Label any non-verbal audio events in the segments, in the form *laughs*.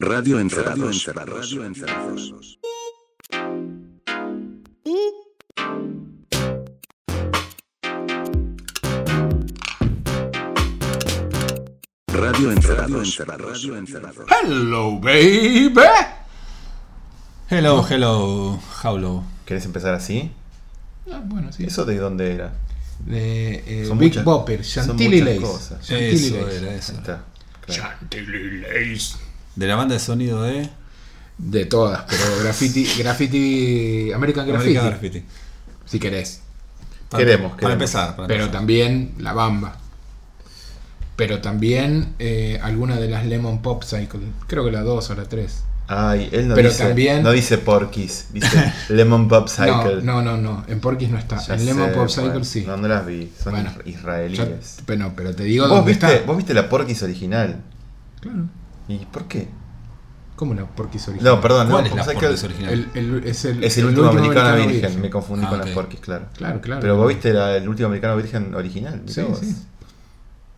Radio Encerrados. Radio Encerrados. Radio Encerrados. Radio Encerrados. Hello, baby. Hello, hello, hello. ¿Querés empezar así? Ah, bueno, sí. ¿Eso de dónde era? De eh, Son Big muchas- Bopper, son Chantilly muchas Lace. cosas. Chantilly Eso Lace. era eso. Ahí está. claro. Chantilly Lace. De la banda de sonido de De todas, pero graffiti, graffiti, American Graffiti, American Graffiti. si querés. Para- Queremos, Para queremos. empezar. para Pero empezar. también La Bamba. Pero también eh, alguna de las Lemon Pop Cycle. Creo que la 2 o la 3. Ay, él no Pero dice, también- no dice Porky's, dice *laughs* Lemon Pop Cycle. No, no, no, no. En Porky's no está. Ya en Lemon sé, Pop Cycle bueno, sí. No, no las vi, son Bueno, israelíes. Ya- pero, pero te digo ¿Vos dónde viste, está. vos viste la Porky's original. Claro. ¿Y por qué? ¿Cómo la Porky's original? No, perdón, ¿Cuál no, es la Porky's original? El, el- es el, es el, último americano, virgen. me confundí Ah, con ok. las Porky's, claro. Claro, claro. Pero vos viste la- el último americano virgen original. Sí, sí.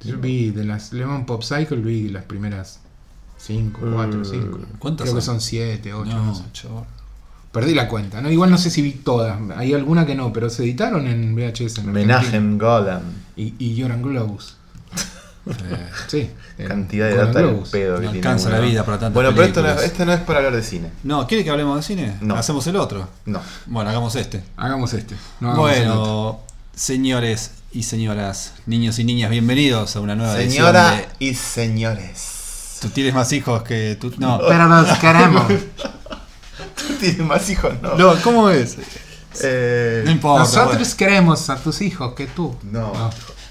Yo vi de las Lemon Pop Cycle, vi las primeras 5, 4, 5. ¿Cuántas Creo que son? son 7, 8, No, no sé. Perdí la cuenta. ¿no? Igual no sé si vi todas. Hay alguna que no, pero se editaron en VHS. En Golan. Y, y Yoran Globus. *laughs* Eh, Sí. Cantidad de data Globus. pedo No que tiene. alcanza uno. la vida para tantas Bueno, pero esto no, películas. no es para hablar de cine. No, ¿quiere que hablemos de cine? No. Hacemos el otro. No. Bueno, hagamos este. Hagamos este. no hagamos el otro. bueno, señores y señoras, niños y niñas, bienvenidos a una nueva Señora edición y señores. de... Tú tienes más hijos que tú... No, *laughs* Pero los queremos. ¿Tú tienes más hijos? No. no ¿cómo es? Eh, No importa. Nosotros queremos a tus hijos que tú. no.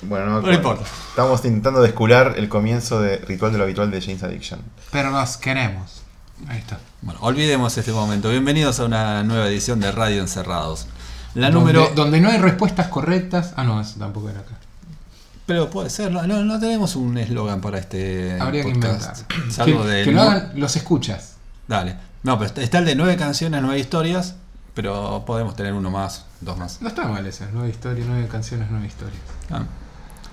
Bueno, no, me No importa. Estamos intentando descular el comienzo de Ritual de lo Habitual de James Addiction. Pero los queremos. Ahí está. Bueno, olvidemos este momento. Bienvenidos a una nueva edición de Radio Encerrados. La donde, número... donde no hay respuestas correctas. Ah, no, eso tampoco era acá. Pero puede ser, no, no, no tenemos un eslogan para este Habría que inventar. *clears throat* Salvo que de que lo hagan los escuchas. Dale. No, pero está- el de nueve canciones, nueve historias, pero podemos tener uno más, dos más. No está mal esa. Nueve historias, nueve canciones, nueve historias. Ah,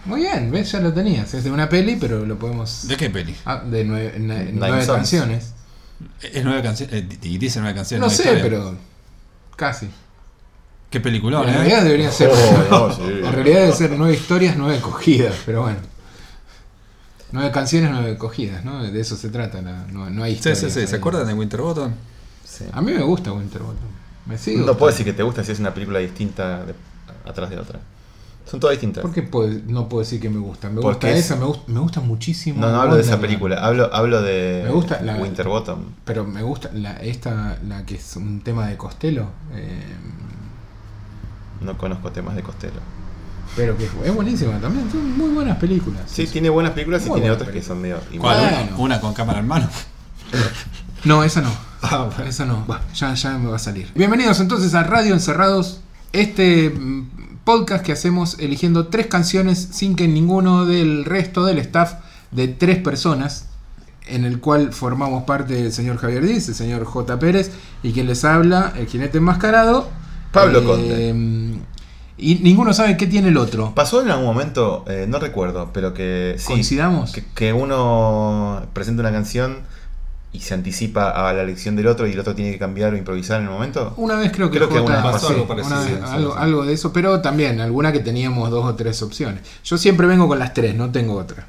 Muy bien, ¿ves? Ya lo tenías. Es de una peli, pero lo podemos. ¿De qué peli? Ah, de nueve, nueve canciones. Es nueve canciones, y dice nueve canciones. No sé, pero. Casi. Qué película, en ¿eh? realidad debería ser. *laughs* Oh, no, *laughs* sí. En realidad debe ser nueve historias, nueve cogidas, pero bueno. Nueve canciones, nueve cogidas, ¿no? De eso se trata. la- no, no hay Sí, historias. sí, sí. ¿Se acuerdan de Winterbottom? Sí. A mí me gusta Winterbottom. Me sigue. No puedo decir que te gusta si es una película distinta de- atrás de otra. Son todas distintas. ¿Por qué puedo- no puedo decir que me gusta? Me Porque gusta es- esa, me, gusta, me gusta muchísimo. No, no hablo de esa película, hablo, hablo de Me gusta la- Winterbottom. Pero me gusta la, esta, la que es un tema de Costello. eh, No conozco temas de Costello. pero que es buenísima también. Son muy buenas películas. Sí, tiene buenas películas y tiene otras que son medio. Bueno. Una con cámara en mano. *laughs* No, esa no. Ah, Esa no. Ya, ya me va a salir. Bienvenidos entonces a Radio Encerrados. Este mm, podcast que hacemos eligiendo tres canciones sin que ninguno del resto del staff de tres personas, en el cual formamos parte el señor Javier Díaz, el señor J. Pérez y quien les habla, el jinete enmascarado. Pablo Eh, Conde. Y ninguno sabe qué tiene el otro. Pasó en algún momento, eh, no recuerdo, pero que sí, ¿Coincidamos? que, que uno presenta una canción y se anticipa a la elección del otro y el otro tiene que cambiar o improvisar en el momento. Una vez creo que, Creo que una pasó algo parecido, una vez- sí, algo, sí. algo de eso, pero también alguna que teníamos dos o tres opciones. Yo siempre vengo con las tres, no tengo otra.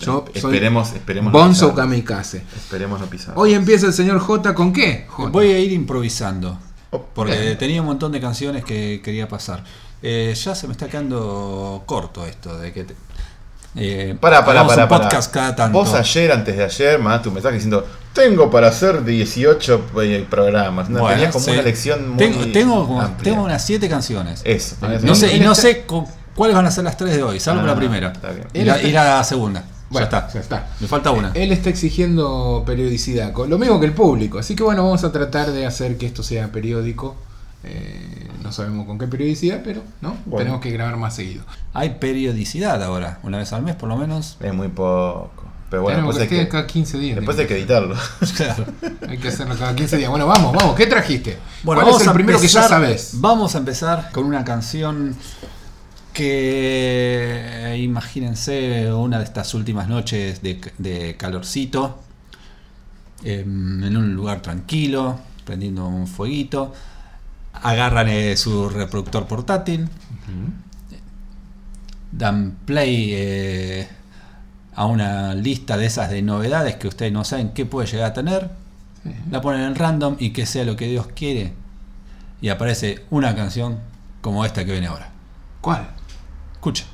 Yo soy esperemos, esperemos no Bonzo pisar. Kamikaze. Esperemos no pisar. Hoy empieza el señor J con qué? J. Voy a ir improvisando. Oh, Porque bien. tenía un montón de canciones que quería pasar. Eh, ya se me está quedando corto esto de que... te- eh, Para, para, para, para. podcast cada tanto. Vos ayer, antes de ayer, mandaste un mensaje diciendo: Tengo para hacer 18 eh, programas. No, Bueno, tenías como sí. una lección muy. Tengo, tengo, como- tengo unas siete canciones. Eso. No sé, y no sé cu- cuáles van a ser las tres de hoy, salvo Ah, la primera. está bien. Y la, y la segunda. Bueno, ya está. ya está. Me falta una. Él está exigiendo periodicidad, con lo mismo que el público. Así que bueno, vamos a tratar de hacer que esto sea periódico. Eh, no sabemos con qué periodicidad, pero no Bueno. tenemos que grabar más seguido. Hay periodicidad ahora, una vez al mes por lo menos. Es muy poco. Pero bueno, tenemos después que hay que, cada 15 días. después hay que editarlo. *laughs* Claro. Hay que hacerlo cada 15 días. Bueno, vamos, vamos. ¿Qué trajiste? Bueno, ¿Cuál vamos es el a primero que ya empezar- sabes? Vamos a empezar con una canción que imagínense una de estas últimas noches de, de calorcito. em, en un lugar tranquilo, prendiendo un fueguito. Agarran eh, su reproductor portátil, dan play eh, a una lista de esas de novedades que ustedes no saben qué puede llegar a tener. La ponen en random y que sea lo que Dios quiere. Y aparece una canción como esta que viene ahora. ¿Cuál? Escucha.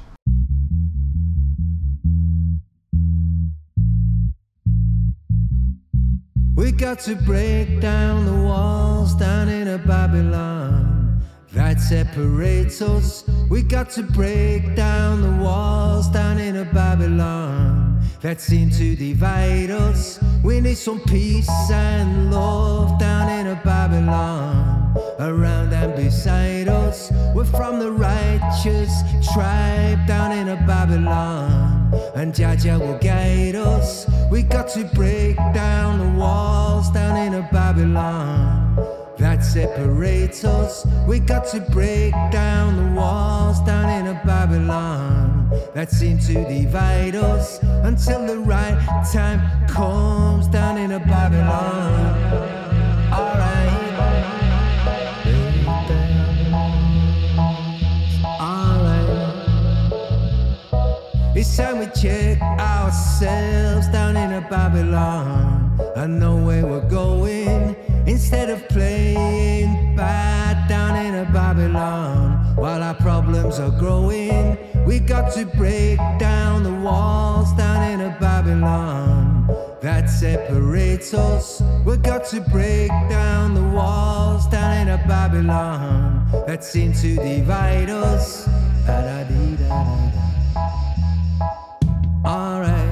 We got to break down the walls down in a Babylon that separates us. We got to break down the walls down in a Babylon that seem to divide us. We need some peace and love down in a Babylon around and beside us. We're from the righteous tribe down in a Babylon and Jaja will guide us. We got to break down the walls down in a Babylon that separates us. We got to break down the walls down in a Babylon that seem to divide us until the right time comes down in a Babylon. Alright. It's time we check ourselves down in a Babylon. I know where we're going instead of playing bad down in a Babylon. While our problems are growing, we got to break down the walls down in a Babylon that separates us. We got to break down the walls down in a Babylon that seem to divide us. Alright,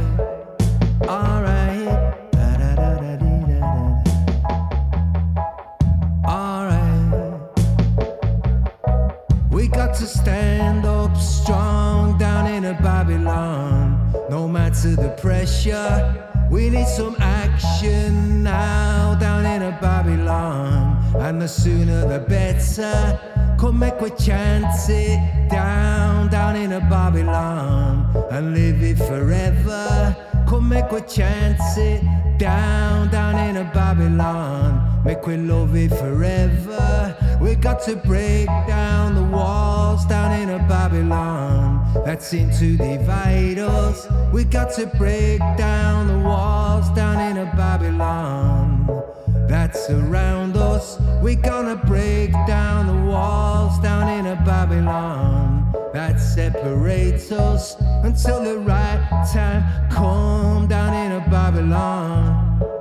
to stand up strong down in a Babylon. No matter the pressure, we need some action now down in a Babylon. And the sooner the better. Come make we chant it down, down in a Babylon and live it forever. Come make we chant it down, down in a Babylon. Make we love it forever. We got to break down the walls down in a Babylon that seem to divide us. We got to break down the walls down in a Babylon that surround us. We gonna break down the walls down in a Babylon that separates us until the right time come down in a Babylon.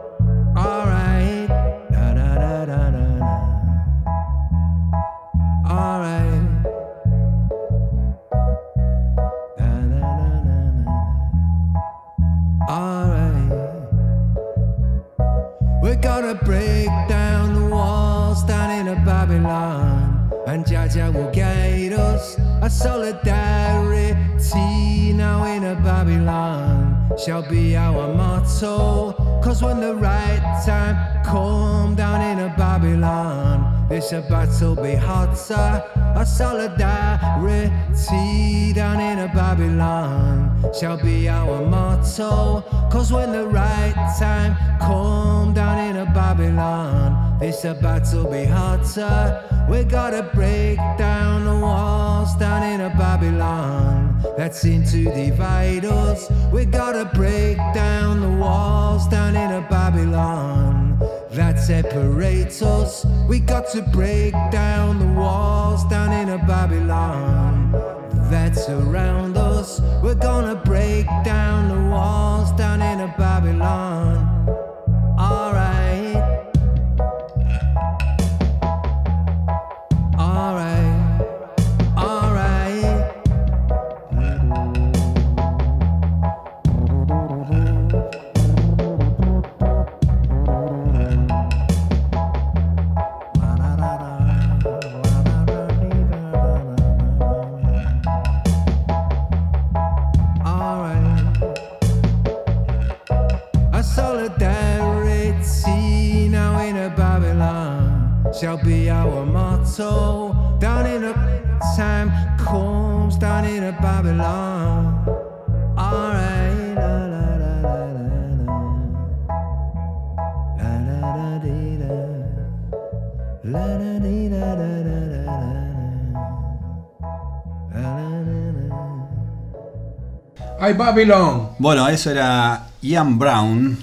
And Jaja will guide us. A solidarity now in a Babylon shall be our motto. Cause when the right time come down in a Babylon, this a battle be hotter. A solidarity down in a Babylon shall be our motto. Cause when the right time come down in a Babylon, this a battle be hotter. We gotta break down the walls down in a Babylon that seem to divide us. We gotta break down the walls down in a Babylon that separates us. We got to break down the walls down in a Babylon that surround us. We're gonna break down the walls down in shall be our motto. Down in a time comes down in a Babylon. Alright. la, la, la, la, la, la. La-da-dee-da. La-da-dee-da-da-da-da-da. La-da-da-da. ¡Ay, Babylon! Bueno, eso era Ian Brown,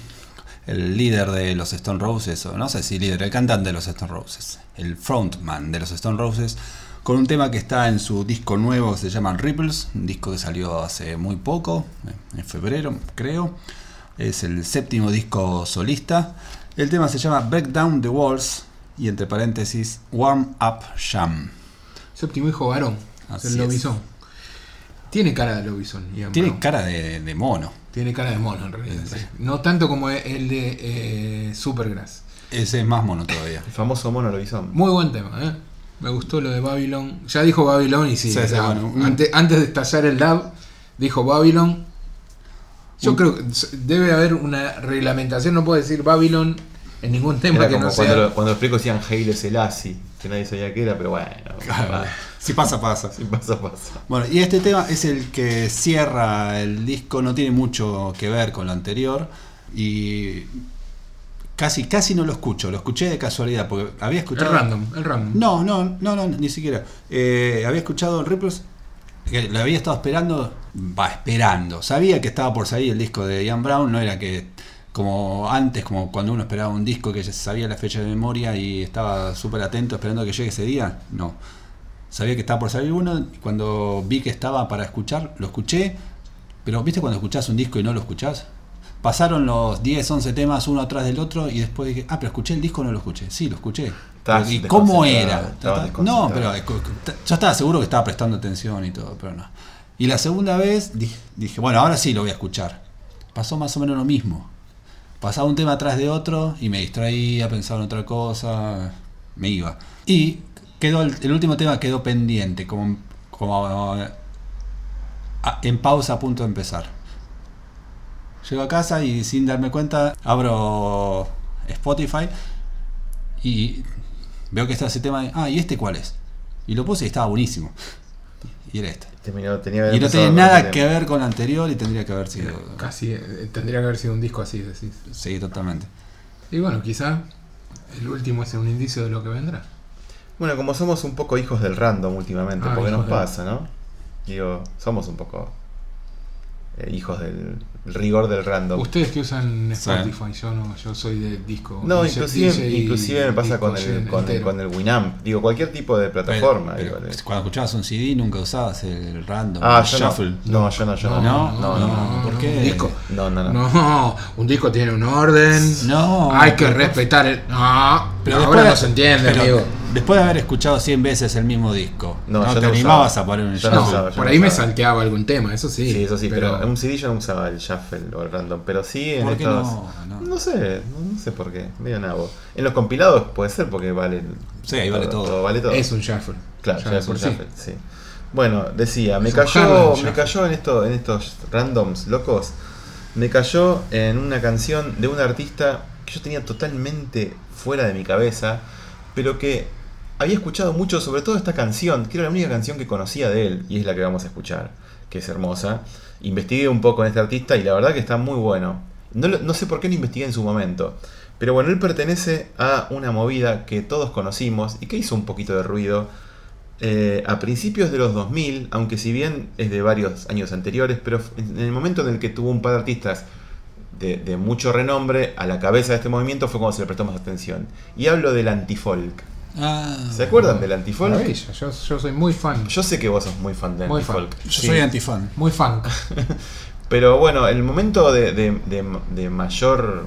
el líder de los Stone Roses, o no sé si líder, el cantante de los Stone Roses, el frontman de los Stone Roses, con un tema que está en su disco nuevo que se llama Ripples, un disco que salió hace muy poco, en febrero creo. Es el séptimo disco solista. El tema se llama Break Down the Walls y entre paréntesis Warm Up Jam. Séptimo hijo varón. El lobizón. Tiene cara de lobizón. Tiene cara de, de mono. Tiene cara de mono en realidad. Sí. No tanto como el de eh, Supergrass. Ese es más mono todavía. El famoso mono lobizón. Muy buen tema, ¿eh? Me gustó lo de Babylon. Ya dijo Babylon y sí. Sí, o sí, sea, bueno, un- antes, antes de estallar el lab, dijo Babylon. Yo Un- creo que debe haber una reglamentación. No puedo decir Babylon en ningún tema Era que como no cuando, sea. lo, cuando los explico decían Haile Selassie, que nadie sabía qué era, pero bueno. Si pasa, pasa. Si pasa, pasa. Bueno, y este tema es el que cierra el disco, no tiene mucho que ver con lo anterior y casi casi no lo escucho, lo escuché de casualidad porque había El escuchado random, el random. No, no, no, no, ni siquiera. Eh, había escuchado en Ripples que lo había estado esperando, va esperando. Sabía que estaba por salir el disco de Ian Brown, no era que como antes, como cuando uno esperaba un disco que ya sabía la fecha de memoria y estaba súper atento esperando que llegue ese día. No. Sabía que estaba por salir uno y cuando vi que estaba para escuchar, lo escuché. Pero ¿viste cuando escuchás un disco y no lo escuchás? Pasaron los 10, 11 temas uno atrás del otro y después dije, ah, pero escuché el disco o no lo escuché. Sí, lo escuché. ¿Y cómo era? No, pero eh, yo estaba seguro que estaba prestando atención y todo, pero no. Y la segunda vez dije, bueno, ahora sí lo voy a escuchar. Pasó más o menos lo mismo. Pasaba un tema atrás de otro y me distraía, pensaba en otra cosa, me iba. Y quedó el, último tema quedó pendiente, como, como en pausa a punto de empezar. Llego a casa y sin darme cuenta abro Spotify y veo que está ese tema de, ah, ¿y este cuál es? Y lo puse y estaba buenísimo. Y era este. Terminó, tenía que Y no con nada que tema. ver con el anterior y tendría que haber sido... Casi eh, tendría que haber sido un disco así, decís. Sí, totalmente. Y bueno, quizá el último es un indicio de lo que vendrá. Bueno, como somos un poco hijos del random últimamente, Ah, porque nos pasa, ¿no? Digo, somos un poco eh, hijos del rigor del random. Ustedes que usan Sí. Spotify, yo no, yo soy de disco. No, DJ inclusive, inclusive me pasa con el, con, el, con el Winamp. Digo, cualquier tipo de plataforma. Pero- pero cuando escuchabas un CD nunca usabas el random, ah, el yo shuffle. no. No, yo no, yo no. No, no, no, no. ¿por qué? Un disco. No, no, no. No, un disco tiene un orden. No, Hay que respetar el. No, Pero ahora después- no se entiende, pero amigo. Después de haber escuchado 100 veces el mismo disco, No, no, yo te no animabas usaba. a poner un no No, shuffle. usaba, yo por no ahí me salteaba algún tema, eso sí. Sí, eso sí, pero, en un CD yo no usaba el shuffle o el random. Pero sí en ¿Por qué estos. no? No. No sé, no, no sé por qué. Medio nabo. En los compilados puede ser porque vale. el- Sí, ahí vale todo. Vale todo. es un shuffle. Claro, Ya es un sí. shuffle, sí. Bueno, decía, me cayó, me cayó en esto, en estos randoms locos, me cayó en una canción de un artista que yo tenía totalmente fuera de mi cabeza, pero que había escuchado mucho, sobre todo esta canción, que era la única canción que conocía de él, y es la que vamos a escuchar, que es hermosa. Investigué un poco en este artista y la verdad que está muy bueno. No, no sé por qué lo investigué en su momento. Pero bueno, él pertenece a una movida que todos conocimos y que hizo un poquito de ruido eh, a principios de los 2000, aunque si bien es de varios años anteriores, pero en el momento en el que tuvo un par de artistas de mucho renombre a la cabeza de este movimiento fue cuando se le prestó más atención. Y hablo del antifolk. Ah, ¿Se acuerdan del antifolk? Maravilla, Yo, yo soy muy fan. Yo sé que vos sos muy fan del Muy antifolk. yo Sí. soy antifan. Muy fan. *laughs* Pero bueno, el momento de, de- de- de mayor.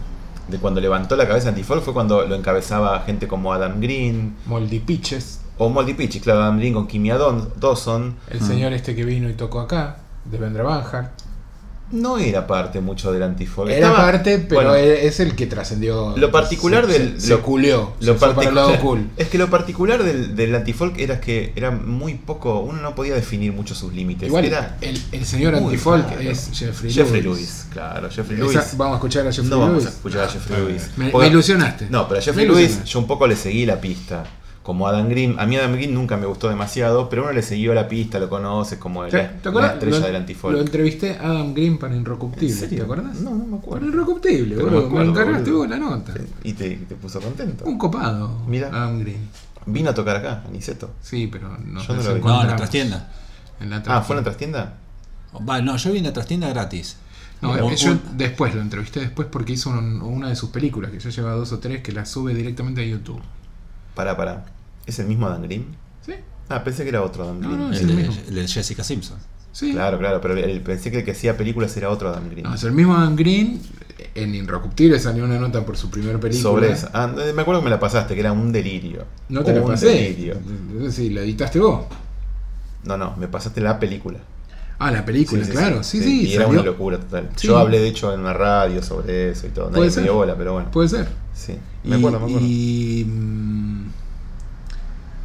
de cuando levantó la cabeza antifolk fue cuando lo encabezaba gente como Adam Green Moldy Pitches. o Moldy Pitch, claro, Adam Green con Kimia Don- Dawson. El Mm. señor este que vino y tocó acá, de Vendra Banhart. No era parte mucho del antifolk. Era Estaba- parte, pero bueno, es el que trascendió. Lo particular se, del- Se, lo- se culió. Lo se para el lado cool. *laughs* Es que lo particular del, del antifolk era que era muy poco. Uno no podía definir mucho sus límites. Igual, era el, el señor antifolk raro. es Jeffrey, Jeffrey Lewis. Lewis. Claro, Jeffrey Esa- Lewis. vamos a escuchar a Jeffrey no vamos a escuchar a Jeffrey Lewis. Me, Porque- me ilusionaste. No, pero a Jeffrey Lewis yo un poco le seguí la pista. Como Adam Green. A mí Adam Green nunca me gustó demasiado, pero uno le siguió la pista, lo conoce como ¿Te, la, estrella lo, del lo antifolk. entrevisté a Adam Green para Inrocuptible. ¿te acuerdas? No, no me Para acuerdo. Inrocuptible, Pero boludo. me acuerdo, me encargaste boludo. vos la nota. Y te, te puso contento. Un copado, Mira. Adam Green. Vino a tocar acá, Aniceto. Sí, pero no Yo no lo vi. No, en la trastienda. En la Ah, ¿fue en la trastienda? Va, no, yo vi en la trastienda gratis. No, Un- yo después lo entrevisté después porque hizo un- una de sus películas, que ya lleva dos o tres, que la sube directamente a YouTube. Pará, pará. ¿Es el mismo Adam Green? ¿Sí? Ah, pensé que era otro Adam No, Green. no, es el, el de, mismo. el de Jessica Simpson. Sí. Claro, claro, pero el- pensé que el que hacía películas era otro Adam Green. No, es el mismo Adam Green. En Inrocuptible salió una nota por su primer película. Sobre eso. Ah, me acuerdo que me la pasaste, que era un delirio. No te la Un pasé. delirio. Sí, la editaste vos. No, no, me pasaste la película. Ah, la película, Sí, sí, claro. Sí, sí. Y era una locura total. Sí. Yo hablé de hecho en una radio sobre eso y todo. Puede Nadie ser. me dio bola, pero bueno. Puede ser. Sí. Me acuerdo, me acuerdo. Y, mm,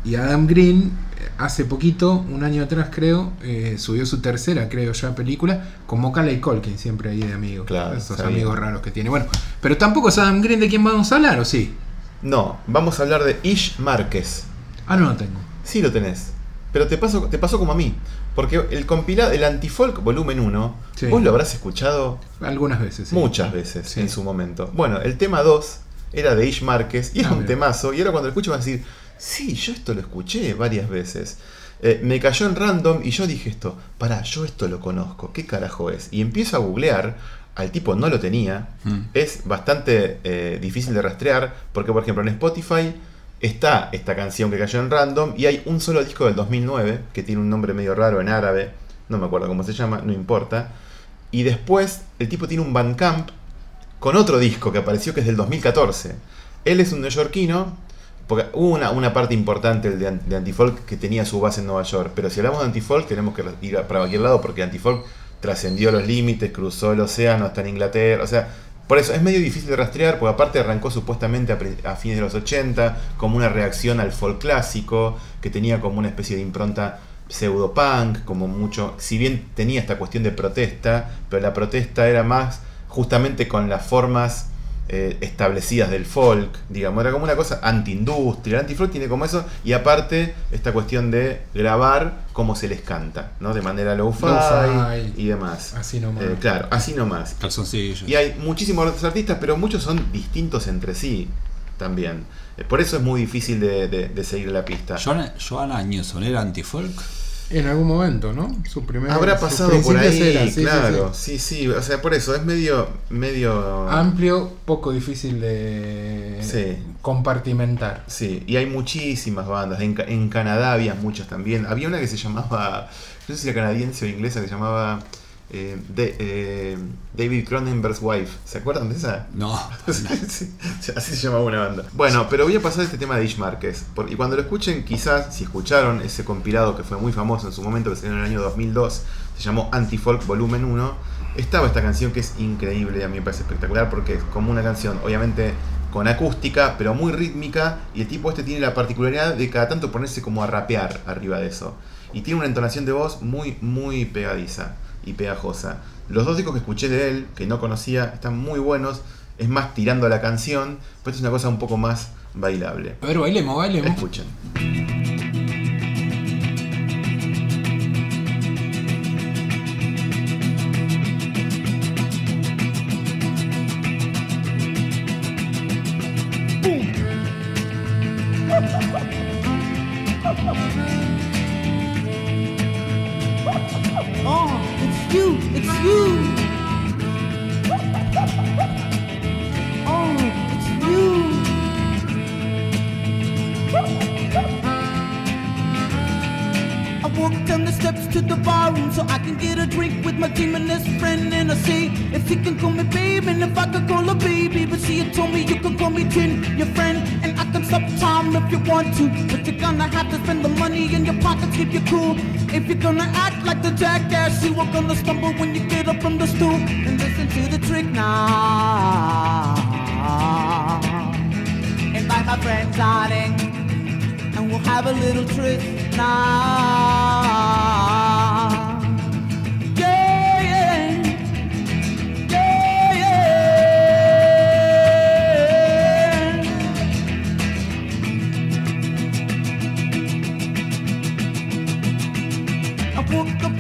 y Adam Green, hace poquito, un año atrás creo, eh, subió su tercera, creo ya, película, con Macaulay Culkin, siempre ahí de amigo. Claro, Esos sabía. amigos raros que tiene. Bueno, pero tampoco es Adam Green de quien vamos a hablar, ¿o sí? No, vamos a hablar de Ish Márquez. Ah, no lo tengo. Sí lo tenés. Pero te pasó, te pasó como a mí. Porque el compilado, el Antifolk volumen 1, Sí. vos lo habrás escuchado Algunas veces. sí. muchas veces Sí. en su momento. Bueno, el tema 2 era de Ish Márquez y era Ah, un mira. temazo. Y ahora cuando lo escucho vas a decir, sí, yo esto lo escuché varias veces. Eh, me cayó en random y yo dije esto, pará, yo esto lo conozco, ¿qué carajo es? Y empiezo a googlear, al tipo no lo tenía, Mm. es bastante eh, difícil de rastrear, porque por ejemplo en Spotify está esta canción que cayó en random y hay un solo disco del 2009 que tiene un nombre medio raro en árabe, no me acuerdo cómo se llama, no importa. Y después el tipo tiene un Bandcamp con otro disco que apareció que es del 2014. Él es un neoyorquino, porque hubo una, una parte importante de, de Antifolk que tenía su base en Nueva York. Pero si hablamos de Antifolk, tenemos que ir para cualquier lado porque Antifolk trascendió los límites, cruzó el océano hasta en Inglaterra. O sea, por eso es medio difícil de rastrear, porque aparte arrancó supuestamente a fines de los 80 como una reacción al folk clásico, que tenía como una especie de impronta pseudo-punk, como mucho, si bien tenía esta cuestión de protesta, pero la protesta era más justamente con las formas eh, establecidas del folk, digamos, era como una cosa anti-industria, el anti-folk tiene como eso, y aparte esta cuestión de grabar como se les canta, ¿no? De manera low-fi Lo-fi. y demás. Así nomás. Eh, claro, así nomás. Calzoncillos. Y hay muchísimos otros artistas, pero muchos son distintos entre sí también. Eh, Por eso es muy difícil de, de- de seguir la pista. Joanna, Joanna Newsom era antifolk. En algún momento, ¿no? Su primer, Habrá pasado por ahí, era, sí, claro. sí. Sí, sí, o sea, por eso es medio medio Amplio, poco difícil de Sí. compartimentar. Sí, y hay muchísimas bandas. En, en Canadá había muchas también. Había una que se llamaba, no sé si era canadiense o inglesa, que se llamaba eh, de- eh, David Cronenberg's Wife. ¿Se acuerdan de esa? No. *laughs* Sí, sí, así se llamaba una banda. Bueno, pero voy a pasar este tema de Ish Márquez. Y cuando lo escuchen, quizás, si escucharon ese compilado que fue muy famoso en su momento, que salió en el año 2002, se llamó Antifolk Volumen 1, estaba esta canción que es increíble, a mí me parece espectacular, porque es como una canción, obviamente con acústica, pero muy rítmica, y el tipo este tiene la particularidad de cada tanto ponerse como a rapear arriba de eso. Y tiene una entonación de voz muy, muy pegadiza y pegajosa. Los dos discos que escuché de él, que no conocía, están muy buenos. Es más tirando a la canción, pero es una cosa un poco más bailable. A ver, bailemos, bailemos. Escuchen. Jackass, you are gonna stumble when you get up from the stool. And listen to the trick now. Invite my friend darling and we'll have a little trip now.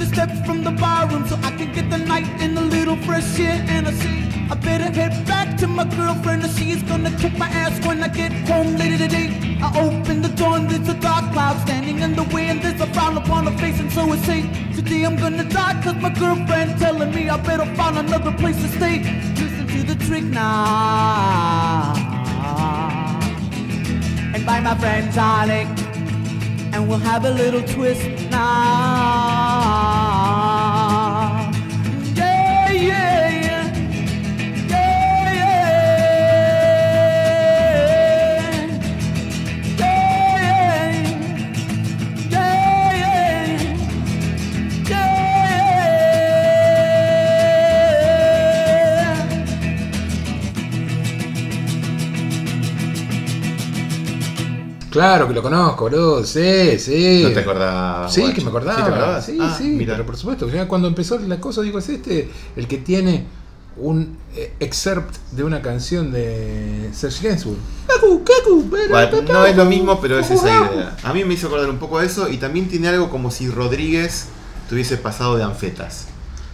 Steps from the barroom so I can get the night in a little fresh air. And I say, I better head back to my girlfriend, or she is gonna kick my ass when I get home later today. I open the door and there's a dark cloud standing in the way, and there's a frown upon her face, and so I say, Today I'm gonna die, cause my girlfriend telling me I better find another place to stay. Listen to the trick now. And buy my friend tonic and we'll have a little twist now. Claro que lo conozco, boludo. Sí, sí. No te acordabas. Sí, guacho. que me acordaba. ¿Sí te acordabas? Sí, Ah, sí, mira. pero por supuesto. ya cuando empezó la cosa, digo, es este el que tiene un eh, excerpt de una canción de Serge Gainsbourg. Cacu, cacu, pero, Bueno, no es lo mismo, pero es esa idea. A mí me hizo acordar un poco de eso y también tiene algo como si Rodríguez tuviese pasado de anfetas.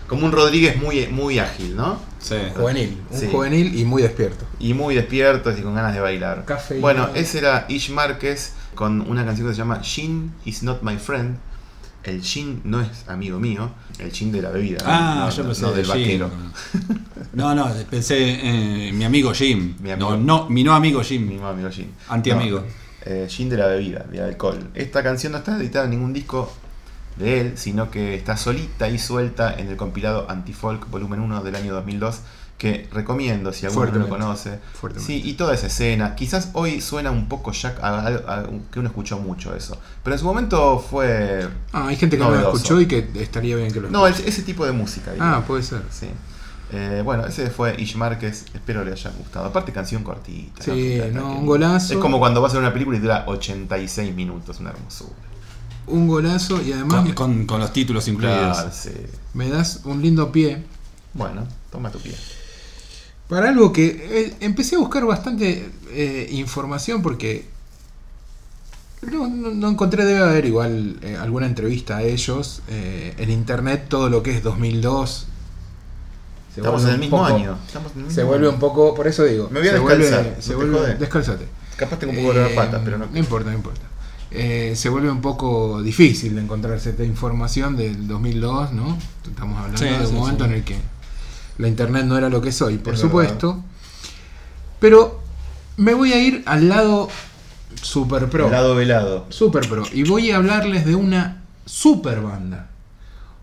Como un Rodríguez muy, muy ágil, ¿no? Sí. Juvenil, un Sí. juvenil y muy despierto. Y muy despierto y con ganas de bailar. Cafeína. Bueno, ese era Ish Márquez con una canción que se llama Gin is not my friend. El gin no es amigo mío, el gin de la bebida. Ah, no, yo no- pensé no de del Jim. vaquero. No, no, pensé en mi amigo Jim. Mi amigo. No, no, mi no amigo Mi Jim. amigo gin. Anti-amigo. No, eh, gin de la bebida, de alcohol. Esta canción no está editada en ningún disco de él, sino que está solita y suelta en el compilado Antifolk Volumen 1 del año 2002, que recomiendo si alguno no lo conoce. Sí, y toda esa escena. Quizás hoy suena un poco ya a, a- a- que uno escuchó mucho eso. Pero en su momento fue. Ah, hay gente que no lo Novedoso. escuchó y que estaría bien que lo No, escuche. ese tipo de música. Ah, puede ser. Sí. Eh, bueno, ese fue Ish Márquez. Espero le haya gustado. Aparte, canción cortita. Sí, no, que- un golazo. Es como cuando vas a ver una película y dura 86 minutos. Una hermosura. Un golazo y además Con, con- con los títulos incluidos. Claro, sí. me das un lindo pie Bueno, toma tu pie. para algo que eh, empecé a buscar bastante eh, información porque no, no- no encontré, debe haber igual eh, alguna entrevista a ellos eh, en internet, todo lo que es 2002. se Estamos en el mismo poco- año. Estamos en el Se vuelve año. un poco, por eso digo. Me voy a se descalzar, vuelve- ¿no se vuelve, descalzate. Capaz tengo un poco de patas, pero no. No importa, no importa. Eh, se vuelve un poco difícil de encontrarse esta información del 2002, ¿no? Estamos hablando Sí, de un sí, momento sí. en el que la internet no era lo que es hoy, por Es supuesto. Pero me voy a ir al lado super pro. Lado velado. Super pro. Y voy a hablarles de una super banda.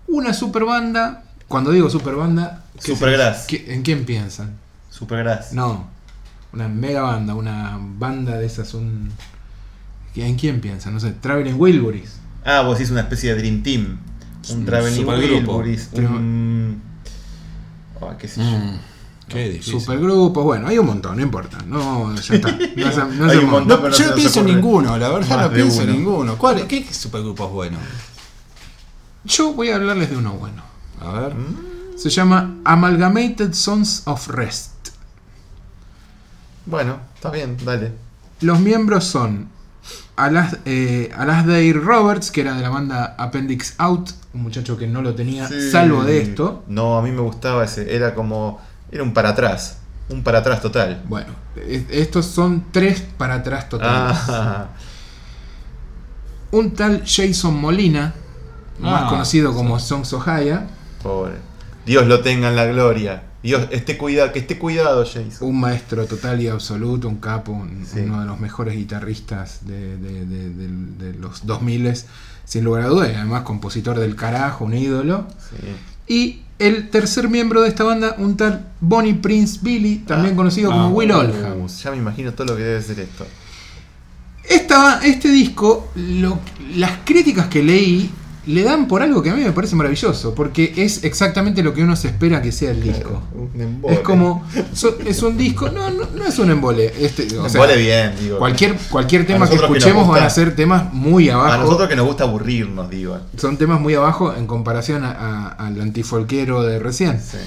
Una super banda. Cuando digo super banda, ¿qué Supergrass. ¿en quién piensan? Supergrass. No, una mega banda, una banda de esas, un... ¿En quién piensan? No sé, Traveling Wilburys. Ah, vos hiciste una especie de Dream Team. Un Traveling supergrupo. Wilburys. Un. Ah, qué sé yo. Mm, qué difícil. Supergrupos, bueno, hay un montón, no importa. No, ya está. *laughs* No, se- no Hay se un mon- montón. No, pero yo no pienso en ninguno, la verdad no pienso en uno. ninguno. ¿Cuál, ¿Qué supergrupo es bueno? Yo voy a hablarles de uno bueno. A ver. Se llama Amalgamated Sons of Rest. Bueno, está bien, dale. Los miembros son Alas, eh, Alasdair Roberts, que era de la banda Appendix Out, un muchacho que no lo tenía, Sí. salvo de esto. No, a mí me gustaba ese. Era como. Era un para atrás. Un para atrás total. Bueno, estos son tres para atrás totales. Ah, *laughs* Un tal Jason Molina, más Ah, conocido como Songs of Haya, pobre. Dios lo tenga en la gloria. Dios, esté cuidado, que esté cuidado, Jason. un maestro total y absoluto, un capo, un- Sí. uno de los mejores guitarristas de, de- de- de- de los 2000 sin lugar a dudas, además compositor del carajo, un ídolo. Sí. Y el tercer miembro de esta banda, un tal Bonnie Prince Billy, también Ah. conocido Ah. como Will Oldham. Uh, ya me imagino todo lo que debe ser esto. Esta, este disco, lo- las críticas que leí le dan por algo que a mí me parece maravilloso, porque es exactamente lo que uno se espera que sea el disco. Un. Es como, so- es un disco, no, no, no es un embole. Este, o Un sea, embole bien, digo. cualquier, cualquier tema que escuchemos gusta- van a ser temas muy A abajo. nosotros que nos gusta aburrirnos, digo. Son temas muy abajo en comparación a- a- al antifolquero de recién. Sí.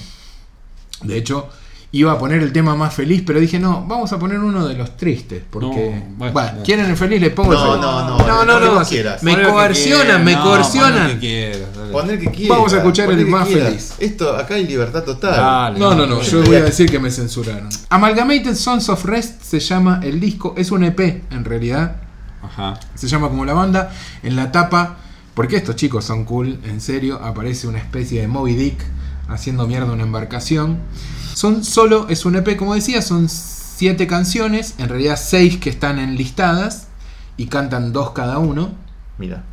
De hecho, iba a poner el tema más feliz, pero dije, no, vamos a poner uno de los tristes, porque... No, bueno, bueno, no. ¿quieren el feliz? Le pongo el No, feliz. no, no, no, no, no, quieras. me coercionan, me no, coercionan. Poner que quieras. Vamos a escuchar el más quieras. feliz. Esto, acá hay libertad total. Dale. No, no, no, yo voy a decir que me censuraron. Amalgamated Sons of Rest se llama el disco, es un EP en realidad, Ajá. se llama como la banda. En la tapa, porque estos chicos son cool, en serio, aparece una especie de Moby Dick haciendo mierda una embarcación. Son solo, es un EP, como decía, son siete canciones, en realidad seis que están enlistadas y cantan dos cada uno. Mira.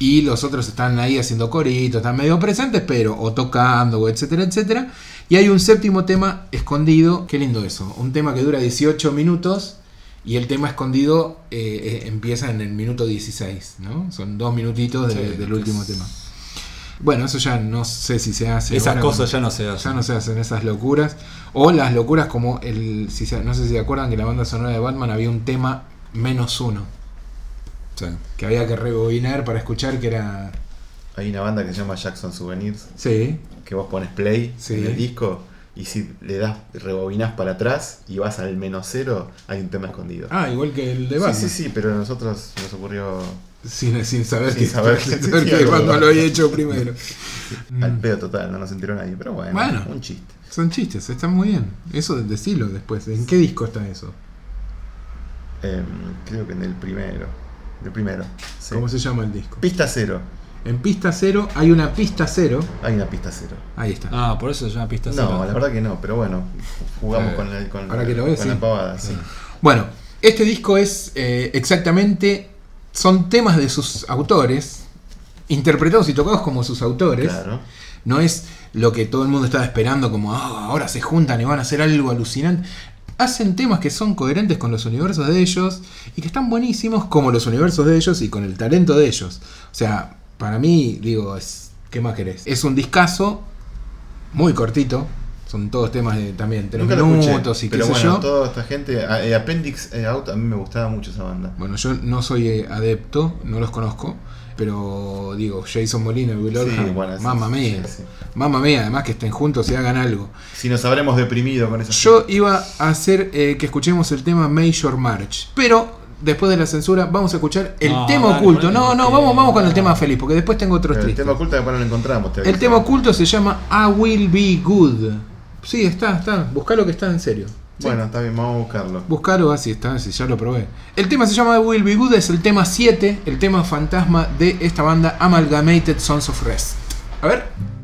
Y los otros están ahí haciendo coritos, están medio presentes, pero o tocando, o etcétera, etcétera. Y hay un séptimo tema escondido, qué lindo eso, un tema que dura 18 minutos y el tema escondido eh, eh, empieza en el minuto 16, ¿no? Son dos minutitos de- Sí, del último tema. Bueno, eso ya no sé si se hace. Esas cosas ya no se hacen. ya no se hacen esas locuras. O las locuras como el. Si se- no sé si se acuerdan que en la banda sonora de Batman había un tema menos uno. Sí. Que había que rebobinar para escuchar que era. Hay una banda que se llama Jackson Souvenirs. Sí. Que vos pones play Sí. en el disco. Y si le das, rebobinás para atrás y vas al menos cero, hay un tema escondido. Ah, igual que el de sí, Batman. sí, sí, pero a nosotros nos ocurrió Sin, sin saber Sin que, saber sin *laughs* que saber que existía Batman lo había hecho primero. *laughs* al pedo total, no nos enteró nadie. Pero bueno, Bueno. un chiste. Son chistes, están muy bien. Eso de decirlo después. ¿En qué disco está eso? Em, creo que en el primero. El primero. sí. ¿Cómo se llama el disco? Pista cero. En pista cero hay una pista cero. Hay una pista cero. Ahí está. Ah, por eso se llama pista No, cero. la verdad que no, pero bueno, jugamos Eh, con, la, con, ahora que lo ves, con sí. la pavada, sí. Bueno, este disco es eh, exactamente. Son temas de sus autores, interpretados y tocados como sus autores. Claro. No es lo que todo el mundo estaba esperando, como "Ah, ahora se juntan y van a hacer algo alucinante. Hacen temas que son coherentes con los universos de ellos y que están buenísimos como los universos de ellos y con el talento de ellos. O sea, para mí, digo, es. ¿Qué más querés? Es un discazo muy cortito. Son todos temas de también tres Nunca lo minutos escuché, y qué pero sé bueno, yo. toda esta gente, eh, Appendix eh, Out, a mí me gustaba mucho esa banda. Bueno, yo no soy eh, adepto, no los conozco, pero digo, Jason Molina y Will Sí, bueno, sí, mamma sí, mía, sí. mamma mía, además que estén juntos y hagan algo. Si nos habremos deprimido con esa Yo iba a hacer eh, que escuchemos el tema Major March, pero después de la censura vamos a escuchar el No, tema dale, oculto. No, no, vamos, vamos con el tema feliz, porque después tengo otros El tristes. tema oculto después no lo encontramos. te El tema oculto se llama I Will Be Good. Sí, está, está. Buscalo que está en serio. Sí. Bueno, está bien, vamos a buscarlo. Buscalo así está, así ya lo probé. El tema se llama Will Be Good, es el tema 7, el tema fantasma de esta banda Amalgamated Sons of Rest. A ver.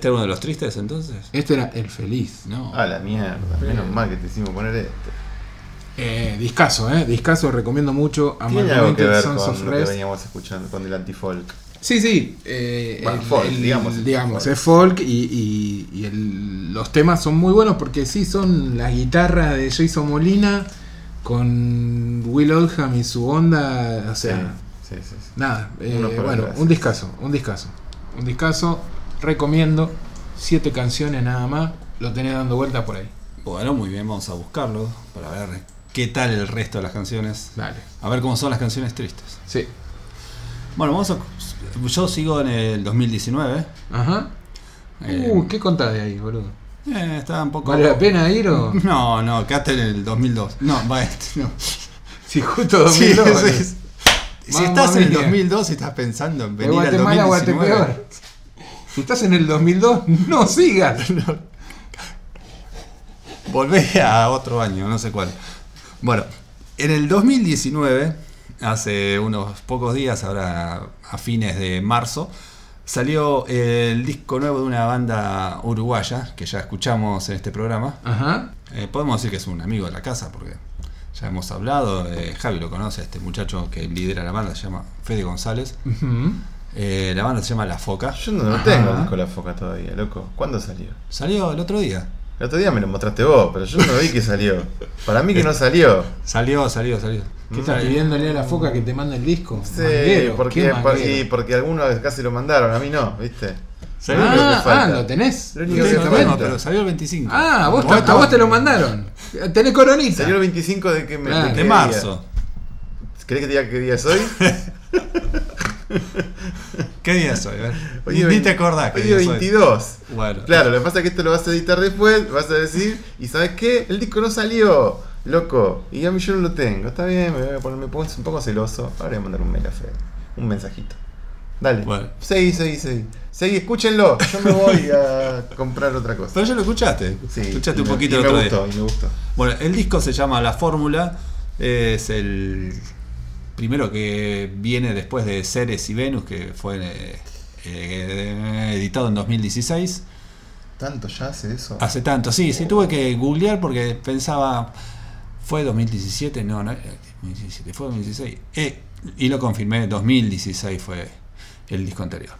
¿Este era uno de los tristes entonces? Este era el feliz. No. A la mierda. Menos mal que te hicimos poner este. Eh, discaso, eh. Discaso recomiendo mucho. Tiene algo que ver Sons con lo que veníamos escuchando, con el antifolk. Sí, sí. eh, Bueno, folk, digamos. digamos, Folk. es folk y, y- y el- los temas son muy buenos porque sí son la guitarra de Jason Molina con Will Oldham y su onda. O sea, sí, sí, sí. nada. eh, bueno, un discazo, un discazo. Un discazo, recomiendo. Siete canciones nada más. Lo tenés dando vueltas por ahí. Bueno, muy bien, vamos a buscarlo para ver qué tal el resto de las canciones. Dale. A ver cómo son las canciones tristes. Sí. Bueno, vamos a. Yo sigo en el 2019. Ajá. Eh, Uh, ¿qué contás de ahí, boludo? eh, está un poco. ¿Vale la pena ir o.? *laughs* No, no, quedaste en el 2002. No, va *laughs* este, no. Si justo 2002. Sí, sí. Si estás en el mía. 2002 y estás pensando en venir al Guatemala a 2019. Guatepeor. Si estás en el 2002, no sigas. *laughs* Volvé a otro año, no sé cuál. Bueno, en el 2019, hace unos pocos días, ahora a fines de marzo, salió el disco nuevo de una banda uruguaya que ya escuchamos en este programa. Ajá. Eh, podemos decir que es un amigo de la casa porque ya hemos hablado. eh, Javi lo conoce, este muchacho que lidera la banda se llama Fede González. Eh, la banda se llama La Foca. Yo no lo tengo el disco La Foca todavía, loco. ¿Cuándo salió? Salió el otro día. El otro día me lo mostraste vos, pero yo no vi que salió. Para mí que no salió. Salió, salió, salió. ¿Qué estás pidiéndole a la foca que te mande el disco? Sí, Manguero, porque, qué por- manguero. y porque algunos se lo mandaron, a mí no, ¿viste? Sí, Lo único que Ah, falta. ah, lo tenés. Lo único ¿Qué que falta. cuenta? pero salió el 25. Ah, a vos, Vos te, a vos te lo mandaron. Tenés coronita. Salió el 25 de que me Claro. de marzo. ¿Querés que te diga qué día es hoy? *laughs* *laughs* ¿Qué día es hoy? Ver. Hoy Ni, es ni vein- te acordás que Hoy es 22. Bueno. Claro, lo que pasa es que esto lo vas a editar después, vas a decir, y ¿sabes qué? El disco no salió, loco. Y a mí yo no lo tengo. Está bien, me voy a poner, me pongo un poco celoso. Ahora voy a mandar un mail a Fede. Un mensajito. Dale. Bueno. Seguí, seguí, seguí. Seguí, escúchenlo. Yo me voy a comprar otra cosa. Pero ya lo escuchaste. Sí, escuchaste un me- poquito y me otro gustó, día. y me gustó. Bueno, el disco se llama La Fórmula. Es el primero que viene después de Ceres y Venus, que fue eh, eh, editado en 2016. ¿Tanto ya hace eso? Hace tanto, sí, sí, tuve que googlear porque pensaba, ¿fue 2017? No, no, eh, 2017, fue 2016. Eh, y lo confirmé, 2016 fue el disco anterior.